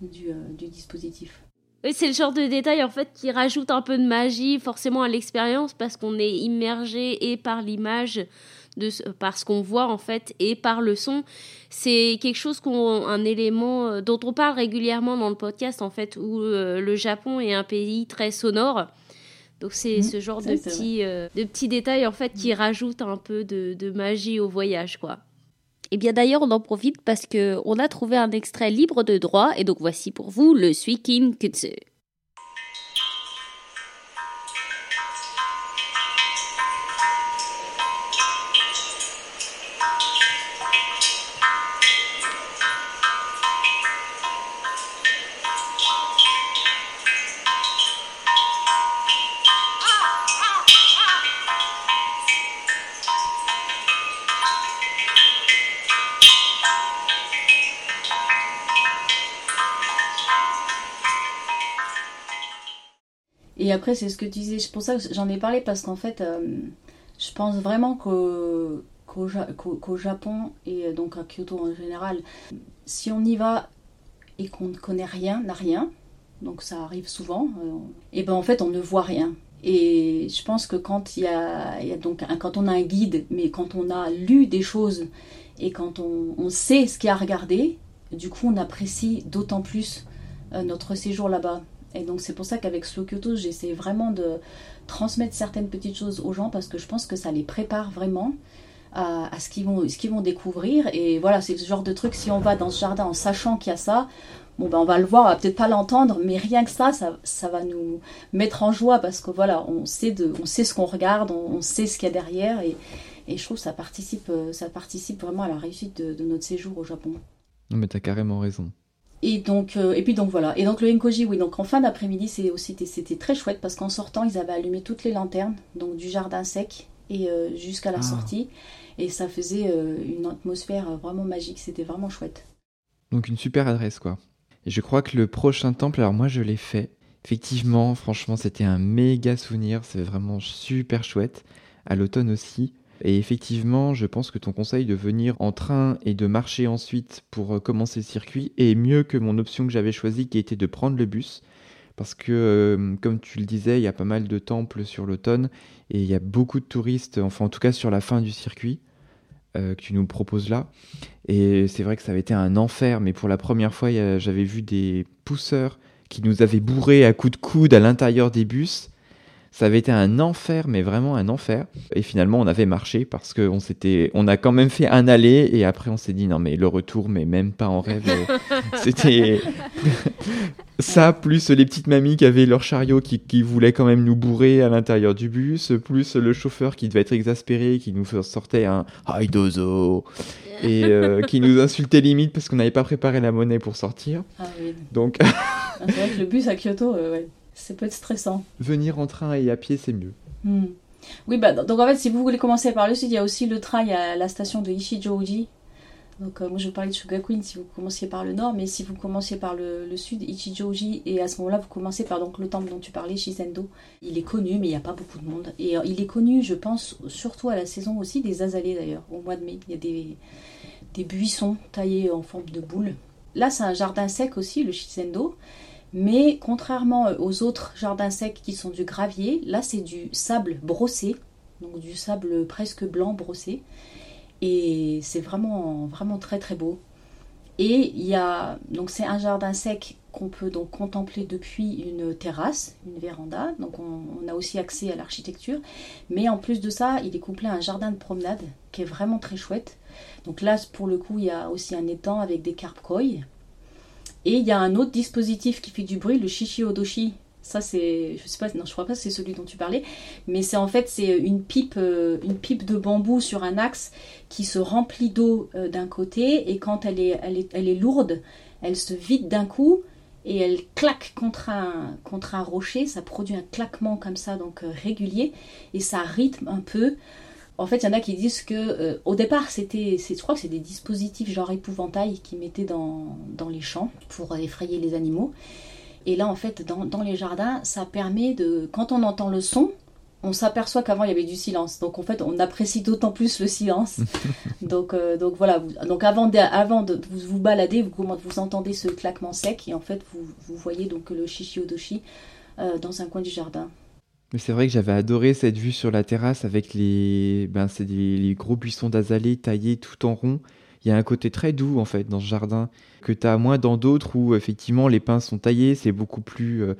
du, du dispositif c'est le genre de détail en fait qui rajoute un peu de magie forcément à l'expérience parce qu'on est immergé et par l'image de par ce qu'on voit en fait et par le son. C'est quelque chose qu'on un élément euh, dont on parle régulièrement dans le podcast en fait où euh, le Japon est un pays très sonore. Donc c'est mmh. ce genre de petits, euh, de petits détails en fait qui mmh. rajoutent un peu de, de magie au voyage quoi. Et eh bien d'ailleurs, on en profite parce que on a trouvé un extrait libre de droit et donc voici pour vous le Suikin Kutsu. Et après, c'est ce que tu disais. C'est pour ça que j'en ai parlé parce qu'en fait, euh, je pense vraiment qu'au, Japon et donc à Kyoto en général, si on y va et qu'on ne connaît rien, n'a rien, donc ça arrive souvent, et ben en fait on ne voit rien. Et je pense que quand il y a, donc quand on a un guide, mais quand on a lu des choses et quand on, sait ce qu'il y a à regarder, du coup on apprécie d'autant plus notre séjour là-bas. Et donc c'est pour ça qu'avec Slow Kyoto, j'essaie vraiment de transmettre certaines petites choses aux gens parce que je pense que ça les prépare vraiment à, ce qu'ils vont, ce vont découvrir. Et voilà, c'est ce genre de truc, si on va dans ce jardin en sachant qu'il y a ça, bon ben on va le voir, on va peut-être pas l'entendre, mais rien que ça, ça, va nous mettre en joie parce que voilà, on sait, de, on sait ce qu'on regarde, on, sait ce qu'il y a derrière et, et, je trouve que ça participe, ça participe vraiment à la réussite de, de notre séjour au Japon. Non mais t'as carrément raison. Et donc, euh, et puis donc voilà. Et donc le Enkoji, oui. Donc en fin d'après-midi, c'était très chouette parce qu'en sortant, ils avaient allumé toutes les lanternes, donc du jardin sec et euh, jusqu'à la ah. sortie, et ça faisait euh, une atmosphère vraiment magique. C'était vraiment chouette. Donc une super adresse, quoi. Et je crois que le prochain temple, alors moi je l'ai fait. Effectivement, franchement, c'était un méga souvenir. C'est vraiment super chouette. À l'automne aussi. Et effectivement, je pense que ton conseil de venir en train et de marcher ensuite pour euh, commencer le circuit est mieux que mon option que j'avais choisie qui était de prendre le bus. Parce que, euh, comme tu le disais, il y a pas mal de temples sur l'automne et il y a beaucoup de touristes, enfin en tout cas sur la fin du circuit euh, que tu nous proposes là. Et c'est vrai que ça avait été un enfer, mais pour la première fois, j'avais vu des pousseurs qui nous avaient bourré à coups de coude à l'intérieur des bus. Ça avait été un enfer, mais vraiment un enfer. Et finalement, on avait marché parce qu'on s'était, on a quand même fait un aller et après on s'est dit non mais le retour, mais même pas en rêve. C'était ça plus les petites mamies qui avaient leur chariot qui, qui voulaient quand même nous bourrer à l'intérieur du bus, plus le chauffeur qui devait être exaspéré, qui nous sortait un Haidozo et euh, qui nous insultait limite parce qu'on n'avait pas préparé la monnaie pour sortir. Ah oui. Donc. Ah, c'est vrai que le bus à Kyoto, euh, ouais. C'est peut être stressant. Venir en train et à pied, c'est mieux. Hmm. Oui, bah, donc en fait, si vous voulez commencer par le sud, il y a aussi le train à la station de Ichijouji. Donc euh, moi je vous parlais de Shugakuin si vous commenciez par le nord, mais si vous commenciez par le, sud, Ichijouji, et à ce moment-là vous commencez par donc, le temple dont tu parlais, Shizendo. Il est connu, mais il n'y a pas beaucoup de monde. Et euh, il est connu, je pense, surtout à la saison aussi des azalées d'ailleurs, au mois de mai. Il y a des, des buissons taillés en forme de boule. Là c'est un jardin sec aussi, le Shizendo. Mais contrairement aux autres jardins secs qui sont du gravier, là c'est du sable brossé, donc du sable presque blanc brossé. Et c'est vraiment, vraiment très très beau. Et il y a, donc c'est un jardin sec qu'on peut donc contempler depuis une terrasse, une véranda. Donc on, a aussi accès à l'architecture. Mais en plus de ça, il est couplé à un jardin de promenade qui est vraiment très chouette. Donc là, pour le coup, il y a aussi un étang avec des carpes et il y a un autre dispositif qui fait du bruit, le shishi odoshi. Ça c'est, je sais pas, non je crois pas c'est celui dont tu parlais, mais c'est en fait c'est une pipe, euh, une pipe de bambou sur un axe qui se remplit d'eau euh, d'un côté et quand elle est, elle est, elle est lourde, elle se vide d'un coup et elle claque contre un, contre un rocher, ça produit un claquement comme ça donc euh, régulier et ça rythme un peu en fait, il y en a qui disent que euh, au départ, c'était, je crois que c'est des dispositifs genre épouvantail qui mettaient dans, les champs pour effrayer les animaux. Et là, en fait, dans, les jardins, ça permet de, quand on entend le son, on s'aperçoit qu'avant il y avait du silence. Donc en fait, on apprécie d'autant plus le silence. donc, euh, donc voilà. Donc avant de, avant de vous, balader, vous, vous entendez ce claquement sec et en fait vous, voyez donc le shishiodoshi euh, dans un coin du jardin. Mais c'est vrai que j'avais adoré cette vue sur la terrasse avec les, ben, c'est les gros buissons d'azalée taillés tout en rond. Il y a un côté très doux en fait dans ce jardin que tu as moins dans d'autres où effectivement les pins sont taillés, c'est beaucoup plus euh,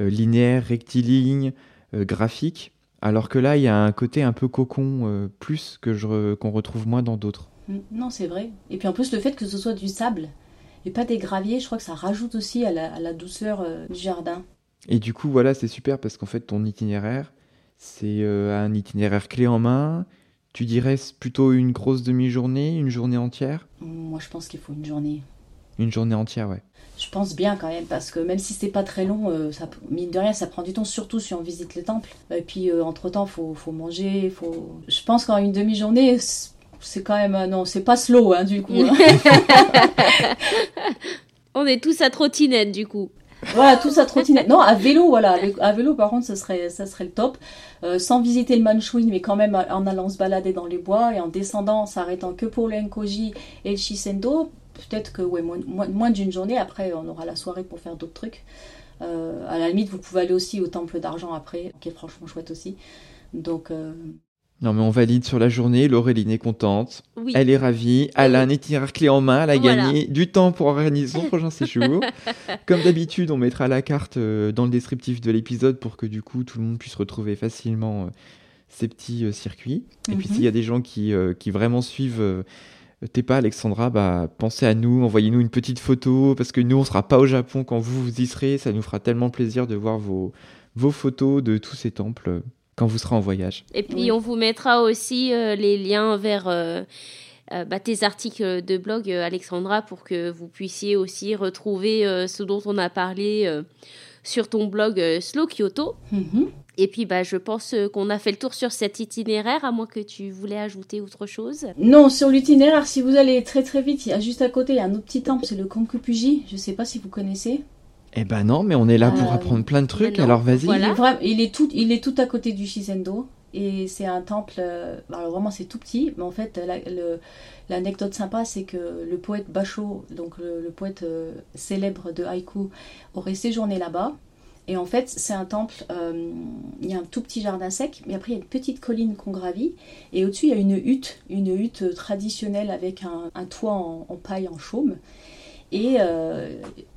euh, linéaire, rectiligne, euh, graphique. Alors que là, il y a un côté un peu cocon plus que je, qu'on retrouve moins dans d'autres. Non, c'est vrai. Et puis en plus, le fait que ce soit du sable et pas des graviers, je crois que ça rajoute aussi à la douceur du jardin. Et du coup, voilà, c'est super parce qu'en fait, ton itinéraire, c'est euh, un itinéraire clé en main. Tu dirais plutôt une grosse demi-journée, une journée entière? Moi, je pense qu'il faut une journée. Une journée entière, ouais. Je pense bien quand même, parce que même si c'est pas très long, euh, ça, mine de rien, ça prend du temps, surtout si on visite les temples. Et puis, euh, entre-temps, faut, faut manger, faut... Je pense qu'en une demi-journée, c'est quand même... non, c'est pas slow, hein, du coup. Hein. on est tous à trottinette, du coup. Voilà, tout ça trottinette. Non, à vélo, voilà. À vélo, par contre, ça serait, ça serait le top. Euh, sans visiter le Manchuin, mais quand même en allant se balader dans les bois et en descendant, en s'arrêtant que pour le Enkoji et le Shisendo. peut-être que ouais, moins, d'une journée. Après, on aura la soirée pour faire d'autres trucs. à la limite, vous pouvez aller aussi au temple d'argent après, qui est franchement chouette aussi. Donc, non, mais on valide sur la journée. Laureline est contente. Elle est ravie. Elle a un itinéraire clé en main. Elle a gagné du temps pour organiser son prochain séjour. Comme d'habitude, on mettra la carte euh, dans le descriptif de l'épisode pour que du coup tout le monde puisse retrouver facilement euh, ces petits euh, circuits. Et puis mhm. s'il y a des gens qui, qui vraiment suivent T'es pas Alexandra, bah, pensez à nous, envoyez-nous une petite photo, parce que nous, on sera pas au Japon quand vous, vous y serez. Ça nous fera tellement plaisir de voir vos, vos photos de tous ces temples quand vous serez en voyage. Et puis on vous mettra aussi euh, les liens vers euh, euh, bah, tes articles de blog, Alexandra, pour que vous puissiez aussi retrouver ce dont on a parlé sur ton blog Slow Kyoto. Mhm. Et puis, bah, je pense qu'on a fait le tour sur cet itinéraire, à moins que tu voulais ajouter autre chose. Non, sur l'itinéraire, si vous allez très très vite, il y a juste à côté, il y a un autre petit temple, c'est le Konkupuji. Je ne sais pas si vous connaissez. Eh ben non, mais on est là pour euh, apprendre plein de trucs, alors vas-y. Il, est tout, il est tout à côté du Shisendo. Et c'est un temple, euh, alors vraiment c'est tout petit, mais en fait l'anecdote sympa c'est que le poète Basho, donc le, poète euh, célèbre de haïku, aurait séjourné là-bas. Et en fait, c'est un temple, il y a un tout petit jardin sec, mais après il y a une petite colline qu'on gravit, et au-dessus il y a une hutte, une hutte traditionnelle avec un, toit en, en, paille, en chaume. Et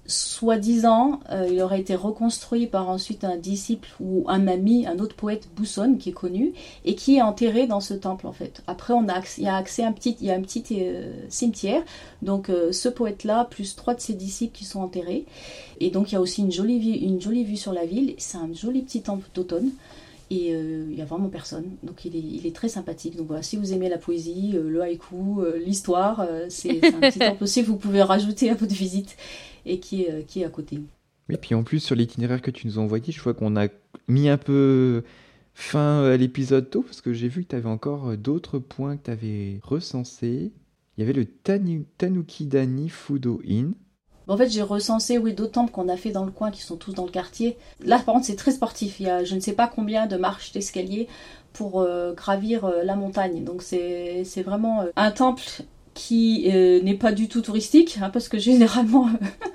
soi-disant, euh, il aurait été reconstruit par ensuite un disciple ou un ami, un autre poète Bousson qui est connu et qui est enterré dans ce temple en fait. Après, on a il y a accès à un petit, il y a un petit euh, cimetière. Donc, euh, ce poète-là plus trois de ses disciples qui sont enterrés. Et donc, il y a aussi une jolie une jolie vue sur la ville. C'est un joli petit temple d'automne. Et il n'y a vraiment personne. Donc il est, il est, très sympathique. Donc voilà, si vous aimez la poésie, le haïku, l'histoire, c'est un petit temple aussi que vous pouvez rajouter à votre visite et qui est, qui est à côté. Et puis en plus, sur l'itinéraire que tu nous as envoyé, je vois qu'on a mis un peu fin à l'épisode tôt, parce que j'ai vu que tu avais encore d'autres points que tu avais recensés. Il y avait le Tanuki Dani Fudo En fait, j'ai recensé oui, d'autres temples qu'on a fait dans le coin qui sont tous dans le quartier. Là, par contre, c'est très sportif. Il y a je ne sais pas combien de marches d'escalier pour euh, gravir euh, la montagne. Donc, c'est vraiment euh, un temple qui euh, n'est pas du tout touristique, hein, parce que généralement,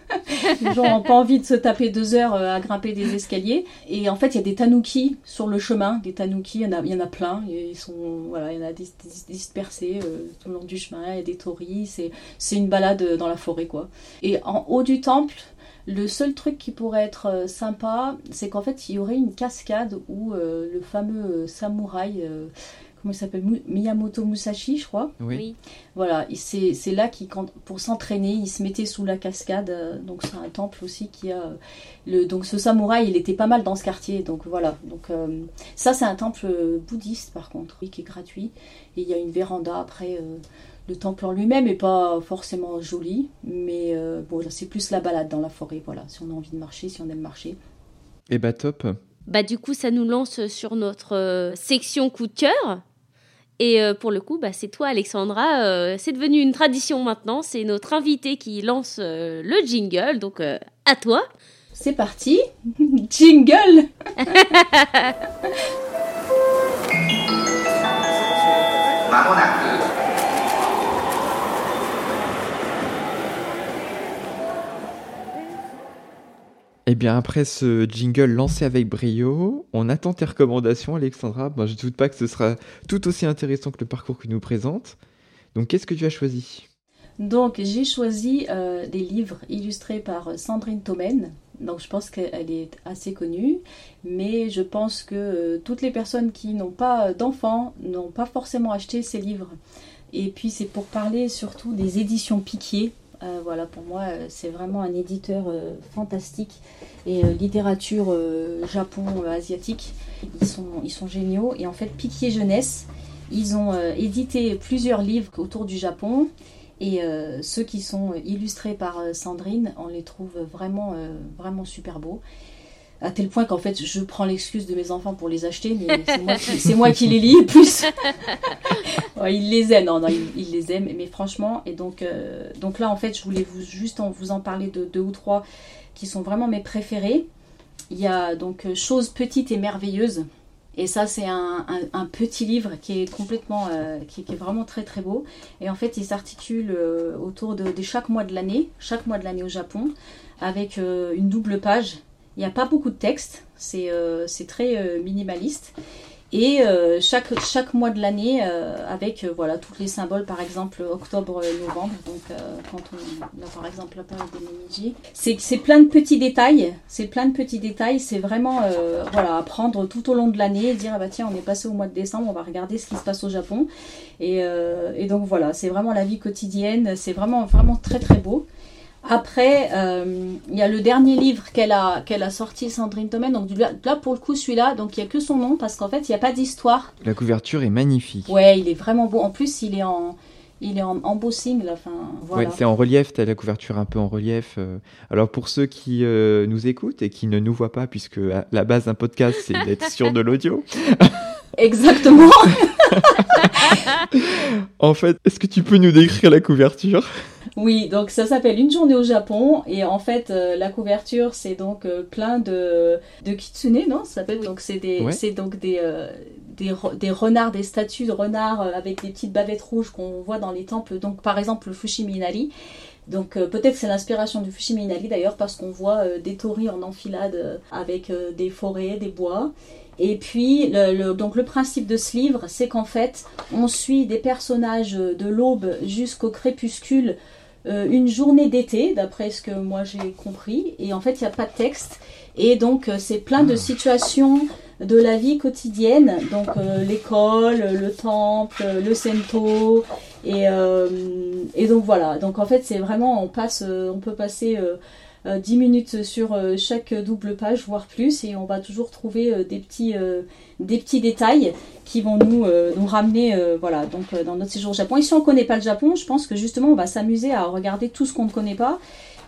les gens n'ont pas envie de se taper deux heures euh, à grimper des escaliers. Et en fait, il y a des tanuki sur le chemin, des tanuki, il y en a, y en a plein, ils sont, voilà, il y en a dispersés euh, tout le long du chemin, il y a des tories, c'est une balade dans la forêt, quoi. Et en haut du temple, le seul truc qui pourrait être sympa, c'est qu'en fait, il y aurait une cascade où le fameux samouraï comment il s'appelle Miyamoto Musashi, je crois. Oui. Voilà, c'est là qu'il, pour s'entraîner, il se mettait sous la cascade. Euh, donc c'est un temple aussi qui a le donc ce samouraï, il était pas mal dans ce quartier. Donc voilà. Donc euh, ça c'est un temple bouddhiste par contre, qui est gratuit. Et il y a une véranda après. Euh, le temple en lui-même est pas forcément joli, mais bon, c'est plus la balade dans la forêt. Voilà, si on a envie de marcher, si on aime marcher. Et eh bah top. Bah du coup, ça nous lance sur notre section coup de cœur. Et euh, pour le coup, bah, c'est toi, Alexandra. Euh, c'est devenu une tradition maintenant. C'est notre invité qui lance euh, le jingle. Donc, à toi. C'est parti. jingle Eh bien, après ce jingle lancé avec brio, on attend tes recommandations, Alexandra. je ne doute pas que ce sera tout aussi intéressant que le parcours que nous présente. Donc, qu'est-ce que tu as choisi? Donc, j'ai choisi euh, des livres illustrés par Sandrine Thomen. Donc, je pense qu'elle est assez connue. Mais je pense que euh, toutes les personnes qui n'ont pas d'enfants n'ont pas forcément acheté ces livres. Et puis, c'est pour parler surtout des éditions Piquier euh, voilà, pour moi, euh, c'est vraiment un éditeur euh, fantastique. Et littérature japon-asiatique, ils sont, ils sont géniaux. Et en fait, Piquier Jeunesse, ils ont édité plusieurs livres autour du Japon. Et ceux qui sont illustrés par Sandrine, on les trouve vraiment, vraiment super beaux à tel point qu'en fait je prends l'excuse de mes enfants pour les acheter, mais c'est moi, qui les lis plus. ils les aiment, non, non, ils, les aiment, mais franchement, et donc, euh, donc là en fait je voulais vous, juste en, vous en parler de deux ou trois qui sont vraiment mes préférés. Il y a donc euh, Choses petites et merveilleuses Et ça, c'est un, un, petit livre qui est complètement, euh, qui, est vraiment très très beau. Et en fait, il s'articule euh, autour de, de, chaque mois de l'année, chaque mois de l'année au Japon, avec euh, une double page. Il n'y a pas beaucoup de texte, c'est très minimaliste. Et euh, chaque, mois de l'année, euh, avec euh, voilà, tous les symboles, par exemple octobre, novembre, donc quand on a par exemple la période des. C'est plein de petits détails, c'est plein de petits détails, c'est vraiment voilà, apprendre tout au long de l'année, dire ah bah tiens on est passé au mois de décembre, on va regarder ce qui se passe au Japon. Et, et donc voilà, c'est vraiment la vie quotidienne, c'est vraiment, vraiment très très beau. Après, euh, il y a le dernier livre qu'elle a, qu'elle a sorti, Sandrine Thomen. Donc là, pour le coup, celui-là, donc il n'y a que son nom parce qu'en fait, il n'y a pas d'histoire. La couverture est magnifique. Ouais, il est vraiment beau. En plus, il est en, il est en embossing. Là, enfin, voilà. Ouais, c'est en relief. Tu as la couverture un peu en relief. Euh. Alors pour ceux qui euh, nous écoutent et qui ne nous voient pas, puisque la base d'un podcast, c'est d'être sur de l'audio. Exactement. en fait, est-ce que tu peux nous décrire la couverture? Oui, donc ça s'appelle Une journée au Japon et en fait euh, la couverture c'est donc euh, plein de de kitsune, non? Ça s'appelle donc c'est des c'est donc des, euh, des des renards, des statues de renards avec des petites bavettes rouges qu'on voit dans les temples. Donc par exemple le Fushiminari. Donc peut-être c'est l'inspiration du Fushiminari d'ailleurs parce qu'on voit des torii en enfilade avec des forêts, des bois. Et puis, le, donc le principe de ce livre, c'est qu'en fait, on suit des personnages de l'aube jusqu'au crépuscule euh, une journée d'été, d'après ce que moi j'ai compris. Et en fait, il n'y a pas de texte. Et donc, euh, c'est plein de ah. situations de la vie quotidienne. Donc, euh, l'école, le temple, le sento. Et, et donc, voilà. Donc, en fait, c'est vraiment, on passe, on peut passer 10 minutes sur chaque double page, voire plus. Et on va toujours trouver des petits des petits détails qui vont nous, euh, nous ramener euh, voilà, donc, euh, dans notre séjour au Japon. Et si on ne connaît pas le Japon, je pense que justement on va s'amuser à regarder tout ce qu'on ne connaît pas.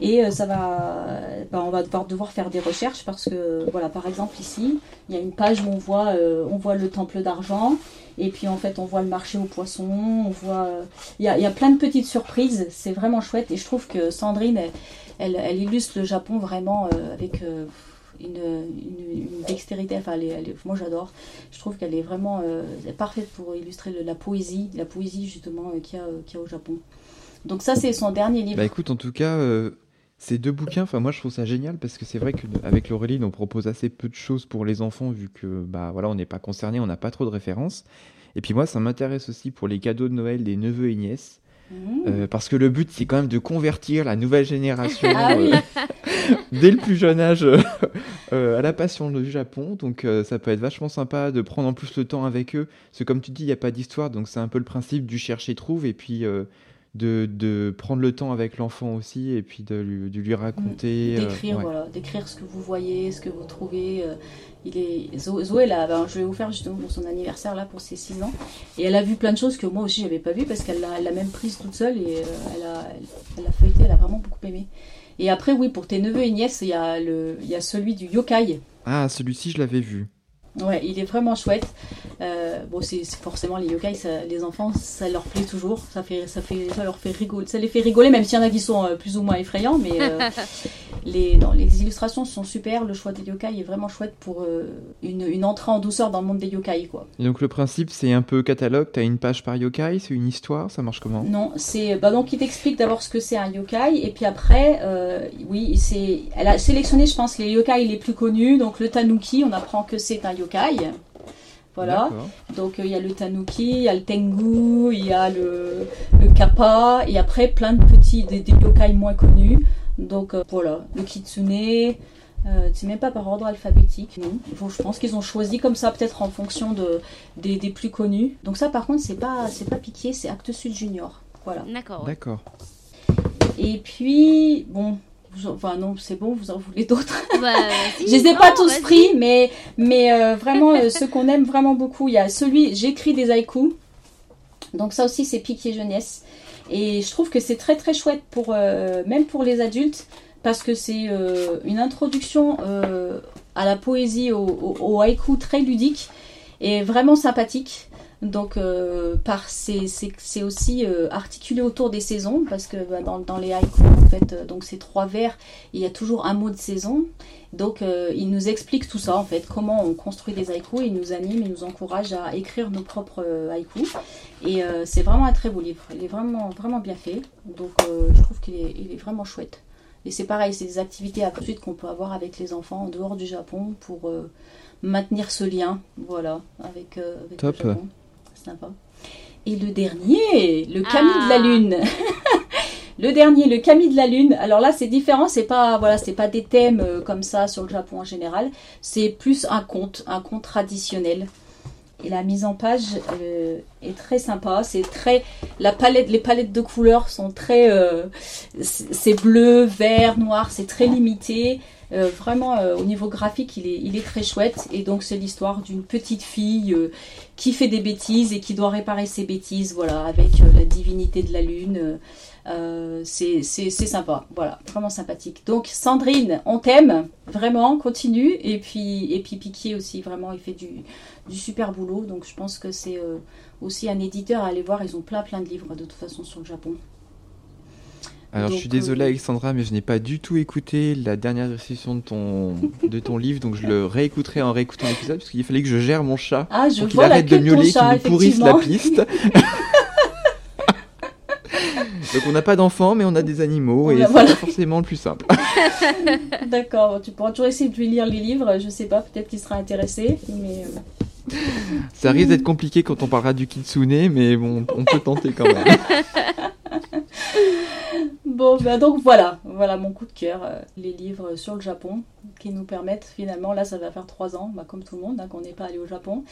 Et ça va, bah, on va devoir, devoir faire des recherches parce que, voilà, par exemple ici, il y a une page où on voit, on voit le temple d'argent, et puis en fait on voit le marché aux poissons, on voit, il y a, y a, plein de petites surprises, c'est vraiment chouette, et je trouve que Sandrine, elle, illustre le Japon vraiment avec une, dextérité. Enfin, moi j'adore. Je trouve qu'elle est vraiment euh, parfaite pour illustrer la poésie, la poésie justement euh, qu'il y, a au Japon. Donc ça, c'est son dernier livre. Bah écoute, en tout cas, euh, ces deux bouquins, moi je trouve ça génial parce que c'est vrai qu'avec Laureline, on propose assez peu de choses pour les enfants vu que bah voilà, on n'est pas concerné, on n'a pas trop de références. Et puis moi, ça m'intéresse aussi pour les cadeaux de Noël des neveux et nièces. Mmh. parce que le but, c'est quand même de convertir la nouvelle génération ah dès le plus jeune âge euh, à la passion du Japon. Donc euh, ça peut être vachement sympa de prendre en plus le temps avec eux. Parce que comme tu dis, il n'y a pas d'histoire, donc c'est un peu le principe du chercher-trouve. Et puis euh, de, de, prendre le temps avec l'enfant aussi et puis de lui, de lui raconter. D'écrire, voilà, d'écrire ce que vous voyez, ce que vous trouvez. il est... Zoé, là, ben, je vais vous faire justement pour son anniversaire, là, pour ses 6 ans. Et elle a vu plein de choses que moi aussi, j'avais pas vu parce qu'elle l'a même prise toute seule et elle, a, elle a feuilleté, elle a vraiment beaucoup aimé. Et après, oui, pour tes neveux et nièces, il y a, le, il y a celui du yokai. Ah, celui-ci, je l'avais vu. Ouais, il est vraiment chouette. Euh, bon, c'est forcément les yokai, les enfants, ça leur plaît toujours. Ça fait, ça fait, ça leur fait rigoler. Ça les fait rigoler, même s'il y en a qui sont euh, plus ou moins effrayants. Mais euh, les, les illustrations sont super. Le choix des yokai est vraiment chouette pour une, une, entrée en douceur dans le monde des yokai, quoi. Et donc le principe, c'est un peu catalogue. T'as une page par yokai, c'est une histoire. Ça marche comment? Non, c'est bah donc il t'explique d'abord ce que c'est un yokai, et puis après, oui, c'est, elle a sélectionné, je pense, les yokai les plus connus. Donc le tanuki, on apprend que c'est un yokai voilà. Donc euh, il y a le tanuki, il y a le tengu, il y a le, le kappa, et après plein de petits, des, yokai moins connus. Donc euh, voilà, le kitsune, euh, c'est même pas par ordre alphabétique, non. je pense qu'ils ont choisi comme ça, peut-être en fonction de, des, des, plus connus. Donc ça par contre, c'est pas, c'est pas piqué, c'est Acte Sud Junior. Voilà. D'accord. D'accord. Et puis, bon, Enfin non, c'est bon, vous en voulez d'autres? Bah, je les ai pas tous pris, mais, mais euh, vraiment, euh, ceux qu'on aime vraiment beaucoup, il y a celui, j'écris des haïkus. Donc ça aussi, c'est piqué jeunesse. Et je trouve que c'est très très chouette, pour, euh, même pour les adultes, parce que c'est une introduction à la poésie, au, au, haïku très ludique et vraiment sympathique. Donc, euh, par c'est aussi euh, articulé autour des saisons parce que bah, dans, dans, les haïkus, en fait, euh, donc c'est trois vers, il y a toujours un mot de saison. Donc, il nous explique tout ça en fait, comment on construit des haïkus. Il nous anime, il nous encourage à écrire nos propres haïkus. Et c'est vraiment un très beau livre. Il est vraiment vraiment bien fait. Donc, je trouve qu'il est, il est vraiment chouette. Et c'est pareil, c'est des activités à suite qu'on peut avoir avec les enfants en dehors du Japon pour maintenir ce lien, voilà, avec, avec Top. le Japon. Et le dernier, le Camille de la ah. Lune. le dernier, le Camille de la Lune. Alors là, c'est différent. C'est pas, voilà, c'est pas des thèmes euh, comme ça sur le Japon en général. C'est plus un conte, un conte traditionnel. Et la mise en page euh, est très sympa. C'est très, la palette, les palettes de couleurs sont très, euh, c'est bleu, vert, noir. C'est très limité. Euh, vraiment, euh, au niveau graphique, il est, très chouette. Et donc, c'est l'histoire d'une petite fille euh, qui fait des bêtises et qui doit réparer ses bêtises, voilà, avec la divinité de la lune. c'est sympa, voilà, vraiment sympathique. Donc, Sandrine, on t'aime, vraiment, continue. Et puis, et puis Piquier aussi, vraiment, il fait du, du super boulot. Donc, je pense que c'est aussi un éditeur à aller voir. Ils ont plein, plein de livres, de toute façon, sur le Japon. Alors je suis désolé euh, Alexandra, mais je n'ai pas du tout écouté la dernière récession de ton, de ton livre, donc je le réécouterai en réécoutant l'épisode, parce qu'il fallait que je gère mon chat ah, je pour qu'il arrête de miauler, qu'il nous pourrisse la piste. donc on n'a pas d'enfants, mais on a des animaux, et c'est pas forcément le plus simple. D'accord, tu pourras toujours essayer de lui lire les livres, je sais pas, peut-être qu'il sera intéressé, mais... Euh, Ça risque d'être compliqué quand on parlera du kitsune, mais bon, on peut tenter quand même. Bon, ben donc voilà, voilà mon coup de cœur, euh, les livres sur le Japon qui nous permettent finalement, là ça va faire trois ans, bah, comme tout le monde, hein, qu'on n'est pas allé au Japon.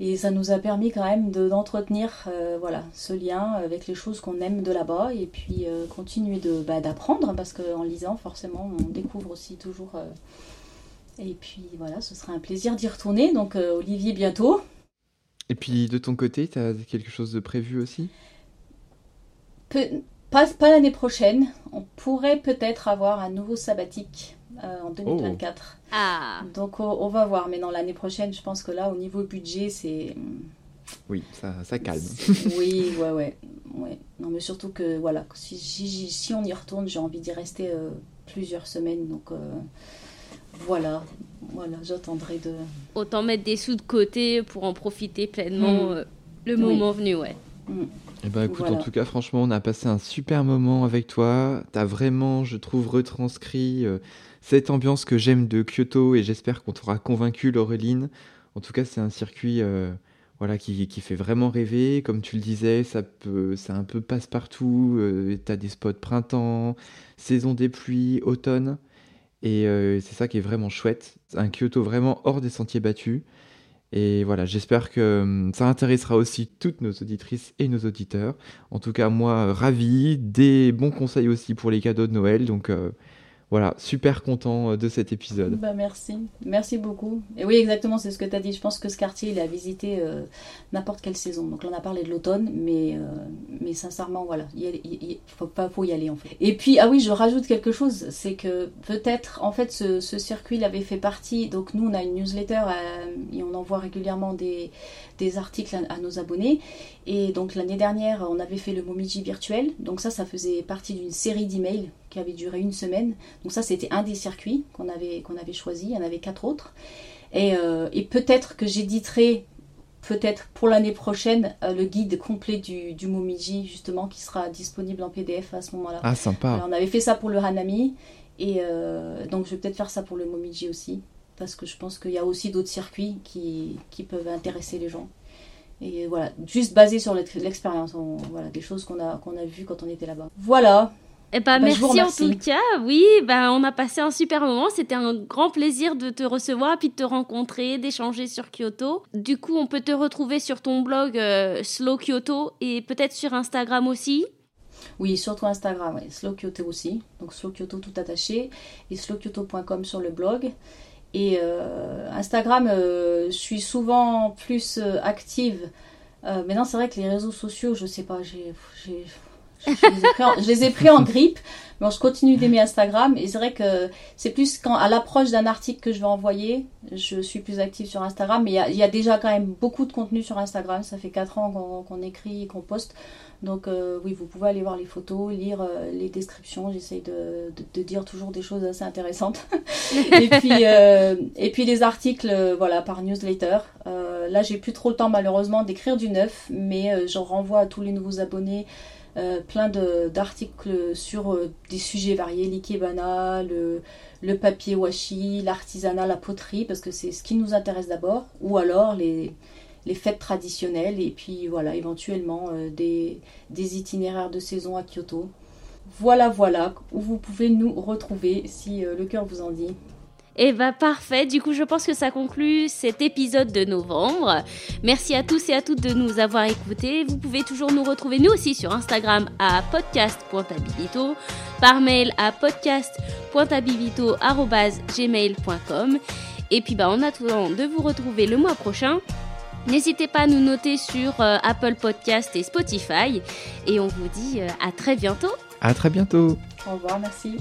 Et ça nous a permis quand même d'entretenir euh, voilà, ce lien avec les choses qu'on aime de là-bas et puis euh, continuer bah, d'apprendre parce qu'en lisant forcément on découvre aussi toujours. et puis voilà, ce sera un plaisir d'y retourner. Donc Olivier bientôt. Et puis de ton côté, tu as quelque chose de prévu aussi? Pas, pas l'année prochaine. On pourrait peut-être avoir un nouveau sabbatique euh, en 2024. Ah. Donc on, va voir. Mais dans l'année prochaine, je pense que là, au niveau budget, c'est. Oui, ça, ça calme. oui, ouais, ouais, ouais. Non, mais surtout que voilà, si, si, on y retourne, j'ai envie d'y rester euh, plusieurs semaines. Donc euh, voilà, voilà, j'attendrai de. Autant mettre des sous de côté pour en profiter pleinement mm. le moment venu, ouais. Mm. Eh ben écoute, en tout cas, franchement, on a passé un super moment avec toi. T'as vraiment, je trouve, retranscrit euh, cette ambiance que j'aime de Kyoto et j'espère qu'on t'aura convaincu, Laureline. En tout cas, c'est un circuit euh, voilà, qui, qui, fait vraiment rêver. Comme tu le disais, ça peut, c'est un peu passe-partout. Euh, T'as des spots printemps, saison des pluies, automne. Et c'est ça qui est vraiment chouette. Un Kyoto vraiment hors des sentiers battus. Et voilà, j'espère que hum, ça intéressera aussi toutes nos auditrices et nos auditeurs. En tout cas, moi, ravi, des bons conseils aussi pour les cadeaux de Noël. Donc, euh, voilà, super content euh, de cet épisode. Bah merci, merci beaucoup. Et oui, exactement, c'est ce que tu as dit. Je pense que ce quartier, il a visité euh, n'importe quelle saison. Donc là, on a parlé de l'automne, mais, euh, mais sincèrement, voilà, il, faut pas faut y aller en fait. Et puis, ah oui, je rajoute quelque chose, c'est que peut-être, en fait, ce, circuit, il avait fait partie. Donc nous, on a une newsletter et on envoie régulièrement des, des articles à, nos abonnés. Et donc l'année dernière, on avait fait le Momiji virtuel. Donc ça, ça faisait partie d'une série d'emails qui avait duré une semaine. Donc ça, c'était un des circuits qu'on avait, qu'on avait choisi. Il y en avait quatre autres. Et, euh, peut-être que j'éditerai, peut-être pour l'année prochaine, euh, le guide complet du, du, Momiji, justement, qui sera disponible en PDF à ce moment-là. Ah, sympa. on avait fait ça pour le Hanami. Et euh, donc, je vais peut-être faire ça pour le Momiji aussi. Parce que je pense qu'il y a aussi d'autres circuits qui, qui peuvent intéresser les gens. Et voilà, juste basé sur l'expérience, voilà, des choses qu'on a, qu'on a vues quand on était là-bas. Voilà, eh ben, bah, merci en tout cas. Oui, ben, on a passé un super moment. C'était un grand plaisir de te recevoir, puis de te rencontrer, d'échanger sur Kyoto. Du coup, on peut te retrouver sur ton blog euh, Slow Kyoto et peut-être sur Instagram aussi. Oui, surtout Instagram, Slow Kyoto aussi. Donc Slow Kyoto tout attaché et slowkyoto.com sur le blog. Et euh, Instagram, euh, je suis souvent plus active. mais non, c'est vrai que les réseaux sociaux, je sais pas, j'ai je, les ai pris en grippe. Bon, je continue d'aimer Instagram et c'est vrai que c'est plus quand à l'approche d'un article que je vais envoyer, je suis plus active sur Instagram. Mais il y, a déjà quand même beaucoup de contenu sur Instagram. Ça fait 4 ans qu'on écrit et qu'on poste. Donc euh, oui, vous pouvez aller voir les photos, lire euh, les descriptions. J'essaye de, de, dire toujours des choses assez intéressantes. et puis euh, et puis les articles, voilà, par newsletter. là, j'ai plus trop le temps malheureusement d'écrire du neuf, mais je renvoie à tous les nouveaux abonnés. Plein d'articles sur des sujets variés, l'ikebana, le, le papier washi, l'artisanat, la poterie, parce que c'est ce qui nous intéresse d'abord, ou alors les, les fêtes traditionnelles et puis voilà, éventuellement euh, des, des, itinéraires de saison à Kyoto. Voilà, voilà, où vous pouvez nous retrouver si euh, le cœur vous en dit. Eh bah parfait, du coup je pense que ça conclut cet épisode de novembre. Merci à tous et à toutes de nous avoir écoutés. Vous pouvez toujours nous retrouver nous aussi sur Instagram à podcast.habilito, par mail à podcast.habilito.gmail.com et puis bah en attendant de vous retrouver le mois prochain, N'hésitez pas à nous noter sur euh, Apple Podcast et Spotify. Et on vous dit euh, à très bientôt. À très bientôt. Au revoir, merci.